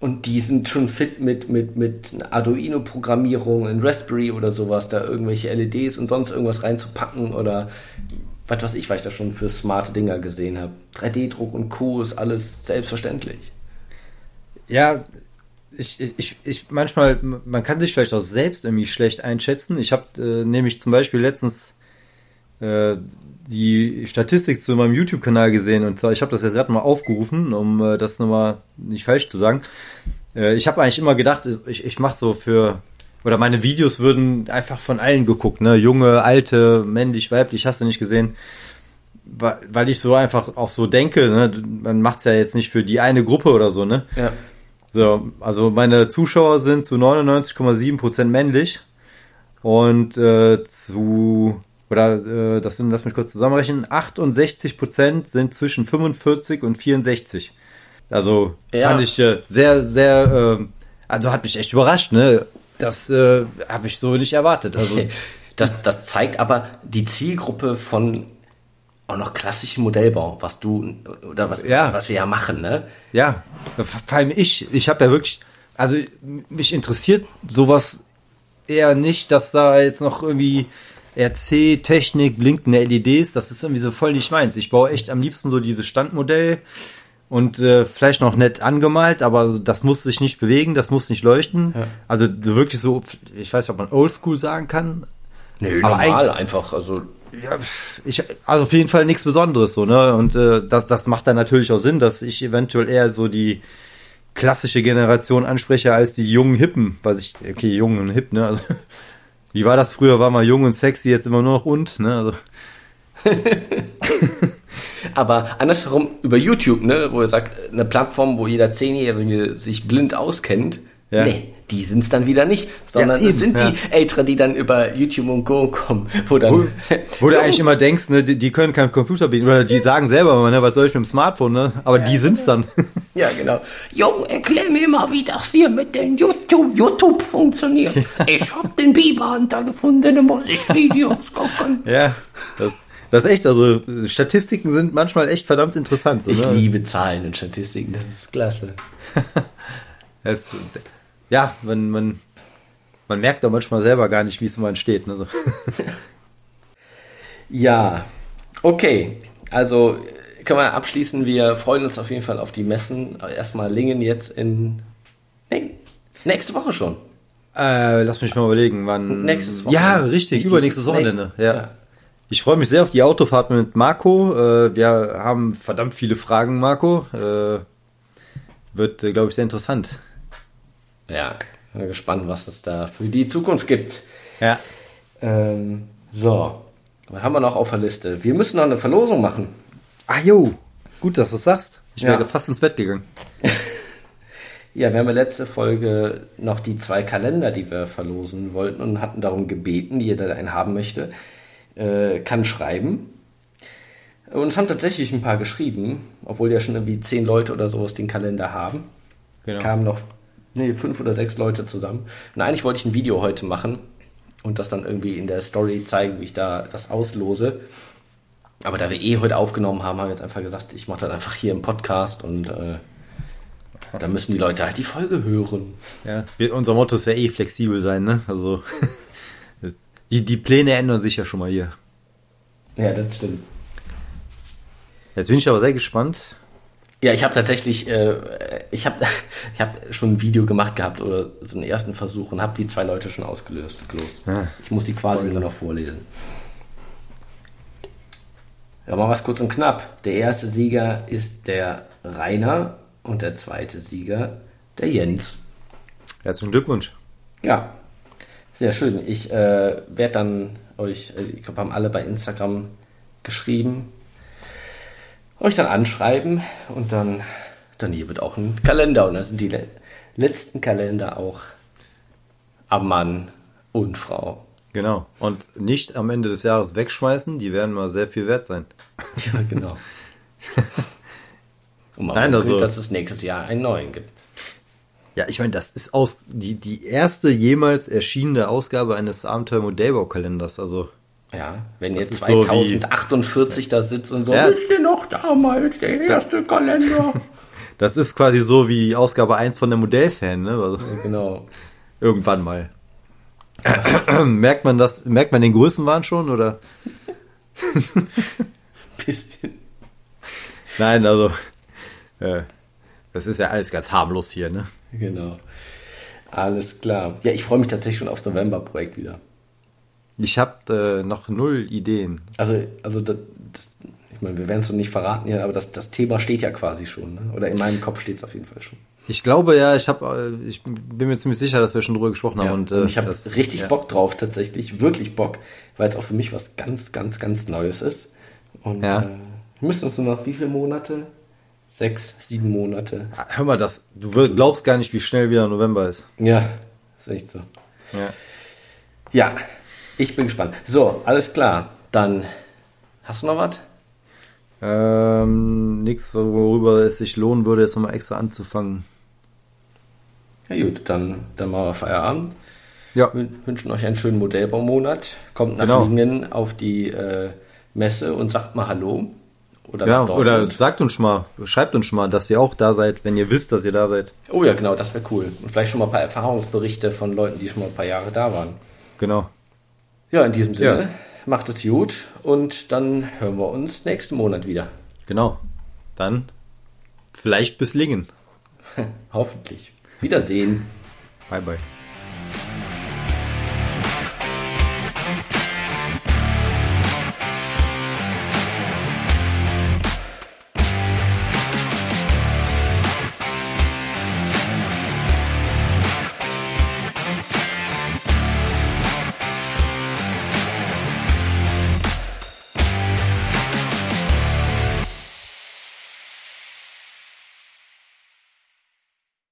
Und die sind schon fit mit, mit, mit Arduino-Programmierung, in Raspberry oder sowas, da irgendwelche LEDs und sonst irgendwas reinzupacken oder was weiß ich, was ich da schon für smarte Dinger gesehen habe. 3D-Druck und Co. ist alles selbstverständlich. Ja, ich, ich, ich manchmal, man kann sich vielleicht auch selbst irgendwie schlecht einschätzen. Ich habe äh, nämlich zum Beispiel letztens äh, die Statistik zu meinem YouTube-Kanal gesehen und zwar, ich habe das jetzt gerade mal aufgerufen, um äh, das nochmal nicht falsch zu sagen. Äh, ich habe eigentlich immer gedacht, ich, ich mache so für, oder meine Videos würden einfach von allen geguckt, ne? Junge, alte, männlich, weiblich, hast du nicht gesehen. Weil ich so einfach auch so denke, ne? man macht's ja jetzt nicht für die eine Gruppe oder so, ne? Ja. So, also meine Zuschauer sind zu 99,7% männlich und äh, zu, oder äh, das sind, lass mich kurz zusammenrechnen, 68% sind zwischen 45 und 64. Also Ja. fand ich äh, sehr, sehr, äh, also hat mich echt überrascht, ne? Das äh, habe ich so nicht erwartet. Also [laughs] Das, das zeigt aber die Zielgruppe von auch noch klassischem Modellbau, was du oder was, Ja. was wir ja machen, ne? Ja, vor allem ich. Ich habe ja wirklich, also mich interessiert sowas eher nicht, dass da jetzt noch irgendwie RC, Technik, blinkende LEDs, das ist irgendwie so voll nicht meins. Ich baue echt am liebsten so dieses Standmodell und äh, vielleicht noch nett angemalt, aber das muss sich nicht bewegen, das muss nicht leuchten. Ja. Also so wirklich so, ich weiß nicht, ob man Oldschool sagen kann. Nö, Aber normal einfach, also Ja, ich, also auf jeden Fall nichts Besonderes so, ne? Und äh, das, das macht dann natürlich auch Sinn, dass ich eventuell eher so die klassische Generation anspreche als die jungen Hippen, was ich, okay, jung und hip, ne? Also, wie war das früher? War mal jung und sexy, jetzt immer nur noch und, ne? Also, [laughs] Aber andersherum über YouTube, ne, wo er sagt, eine Plattform, wo jeder Zehnjährige sich blind auskennt, Ja. nee, die sind es dann wieder nicht, sondern Ja, es sind eben, die Älteren, die dann über YouTube und Go kommen, wo dann wo, wo du eigentlich immer denkst, ne, die, die können keinen Computer bedienen, oder die sagen selber ne, was soll ich mit dem Smartphone, ne? Aber die sind's dann. [laughs] Ja, genau. Jung, erklär mir mal, wie das hier mit den YouTube, YouTube funktioniert. Ich hab den Biberhunter gefunden, da muss ich Videos [laughs] gucken. ja, das, das ist echt, also Statistiken sind manchmal echt verdammt interessant. So, Ich ne? liebe Zahlen und Statistiken, das ist klasse. [laughs] Es, ja, man, man, man merkt doch manchmal selber gar nicht, wie es immer entsteht. Ne? [laughs] Ja, okay. Also können wir abschließen. Wir freuen uns auf jeden Fall auf die Messen. Erstmal Lingen jetzt in nee, nächste Woche schon. Äh, lass mich mal überlegen, wann. Nächstes Wochenende. Ja, richtig, Nicht übernächstes Wochenende. Ja. Ja. Ich freue mich sehr auf die Autofahrt mit Marco. Äh, wir haben verdammt viele Fragen, Marco. Äh, wird, äh, glaube ich, sehr interessant. Ja, bin gespannt, was es da für die Zukunft gibt. Ja. Ähm, so, was haben wir noch auf der Liste? Wir müssen noch eine Verlosung machen. Ah, jo. Gut, dass du es sagst. Ich Ja. wäre fast ins Bett gegangen. [laughs] Ja, wir haben ja letzte Folge noch die zwei Kalender, die wir verlosen wollten und hatten darum gebeten, jeder, der einen haben möchte, äh, kann schreiben. Und es haben tatsächlich ein paar geschrieben, obwohl ja schon irgendwie zehn Leute oder sowas den Kalender haben. Genau. Kamen noch nee, fünf oder sechs Leute zusammen. Und eigentlich wollte ich ein Video heute machen und das dann irgendwie in der Story zeigen, wie ich da das auslose. Aber da wir eh heute aufgenommen haben, haben wir jetzt einfach gesagt, ich mache das einfach hier im Podcast und äh, da müssen die Leute halt die Folge hören. Ja. Unser Motto ist ja eh flexibel sein, ne? Also, [laughs] die, die Pläne ändern sich ja schon mal hier. Ja, das stimmt. Jetzt bin ich aber sehr gespannt. Ja, ich habe tatsächlich, äh, ich habe [laughs] ich hab schon ein Video gemacht gehabt oder so einen ersten Versuch und habe die zwei Leute schon ausgelöst. Ah, ich muss die quasi nur noch vorlesen. Ja, mal was kurz und knapp. Der erste Sieger ist der Rainer und der zweite Sieger der Jens. Herzlichen Glückwunsch. Ja, sehr schön. Ich äh, werde dann euch, äh, ich glaube, haben alle bei Instagram geschrieben, euch dann anschreiben und dann daneben wird auch ein Kalender und da sind die le letzten Kalender auch am Mann und Frau. Genau. Und nicht am Ende des Jahres wegschmeißen, die werden mal sehr viel wert sein. [laughs] Ja, genau. [laughs] Und man Nein, also- dass es nächstes Jahr einen neuen gibt. Ja, ich meine, das ist aus die, die erste jemals erschienene Ausgabe eines Abenteuer-Modellbaukalenders. Also, Ja, wenn ihr Das ist so wie- 2048 da sitzt und so, Ja. wisst ihr noch damals, der erste Kalender? [laughs] das ist quasi so wie Ausgabe 1 von der Modellfan, ne? Also, genau. [laughs] irgendwann mal. [clears throat] merkt man das, merkt man den Größenwahn schon oder? [laughs] Bisschen. Nein, also, äh, das ist ja alles ganz harmlos hier, ne? Genau. Alles klar. Ja, ich freue mich tatsächlich schon aufs November-Projekt wieder. Ich habe äh, noch null Ideen. Also, also das, das, ich meine, wir werden es noch nicht verraten hier, aber das, das Thema steht ja quasi schon. Ne? Oder in meinem Kopf steht es auf jeden Fall schon. Ich glaube ja, ich habe, äh, ich bin mir ziemlich sicher, dass wir schon drüber gesprochen haben. Ja, und, äh, ich habe richtig ja. Bock drauf, tatsächlich. Wirklich Bock, weil es auch für mich was ganz, ganz, ganz Neues ist. Und Ja. äh, wir müssen uns nur noch wie viele Monate? Sechs, sieben Monate. Hör mal, das, du glaubst gar nicht, wie schnell wieder November ist. Ja, ist echt so. Ja. Ja, ich bin gespannt. So, alles klar. Dann hast du noch was? Ähm, nichts, worüber es sich lohnen würde, jetzt nochmal extra anzufangen. Ja gut, dann, dann machen wir Feierabend. Ja, Wir wünschen euch einen schönen Modellbaumonat. Kommt nach Genau. Lingen auf die äh, Messe und sagt mal Hallo. Oder ja oder sagt uns schon mal, schreibt uns schon mal, dass ihr auch da seid, wenn ihr wisst, dass ihr da seid. Oh ja, genau, das wäre cool. Und vielleicht schon mal ein paar Erfahrungsberichte von Leuten, die schon mal ein paar Jahre da waren. Genau. Ja, in diesem Sinne, Ja. macht es gut und dann hören wir uns nächsten Monat wieder. Genau. Dann vielleicht bis Lingen. [laughs] Hoffentlich. Wiedersehen. Bye bye.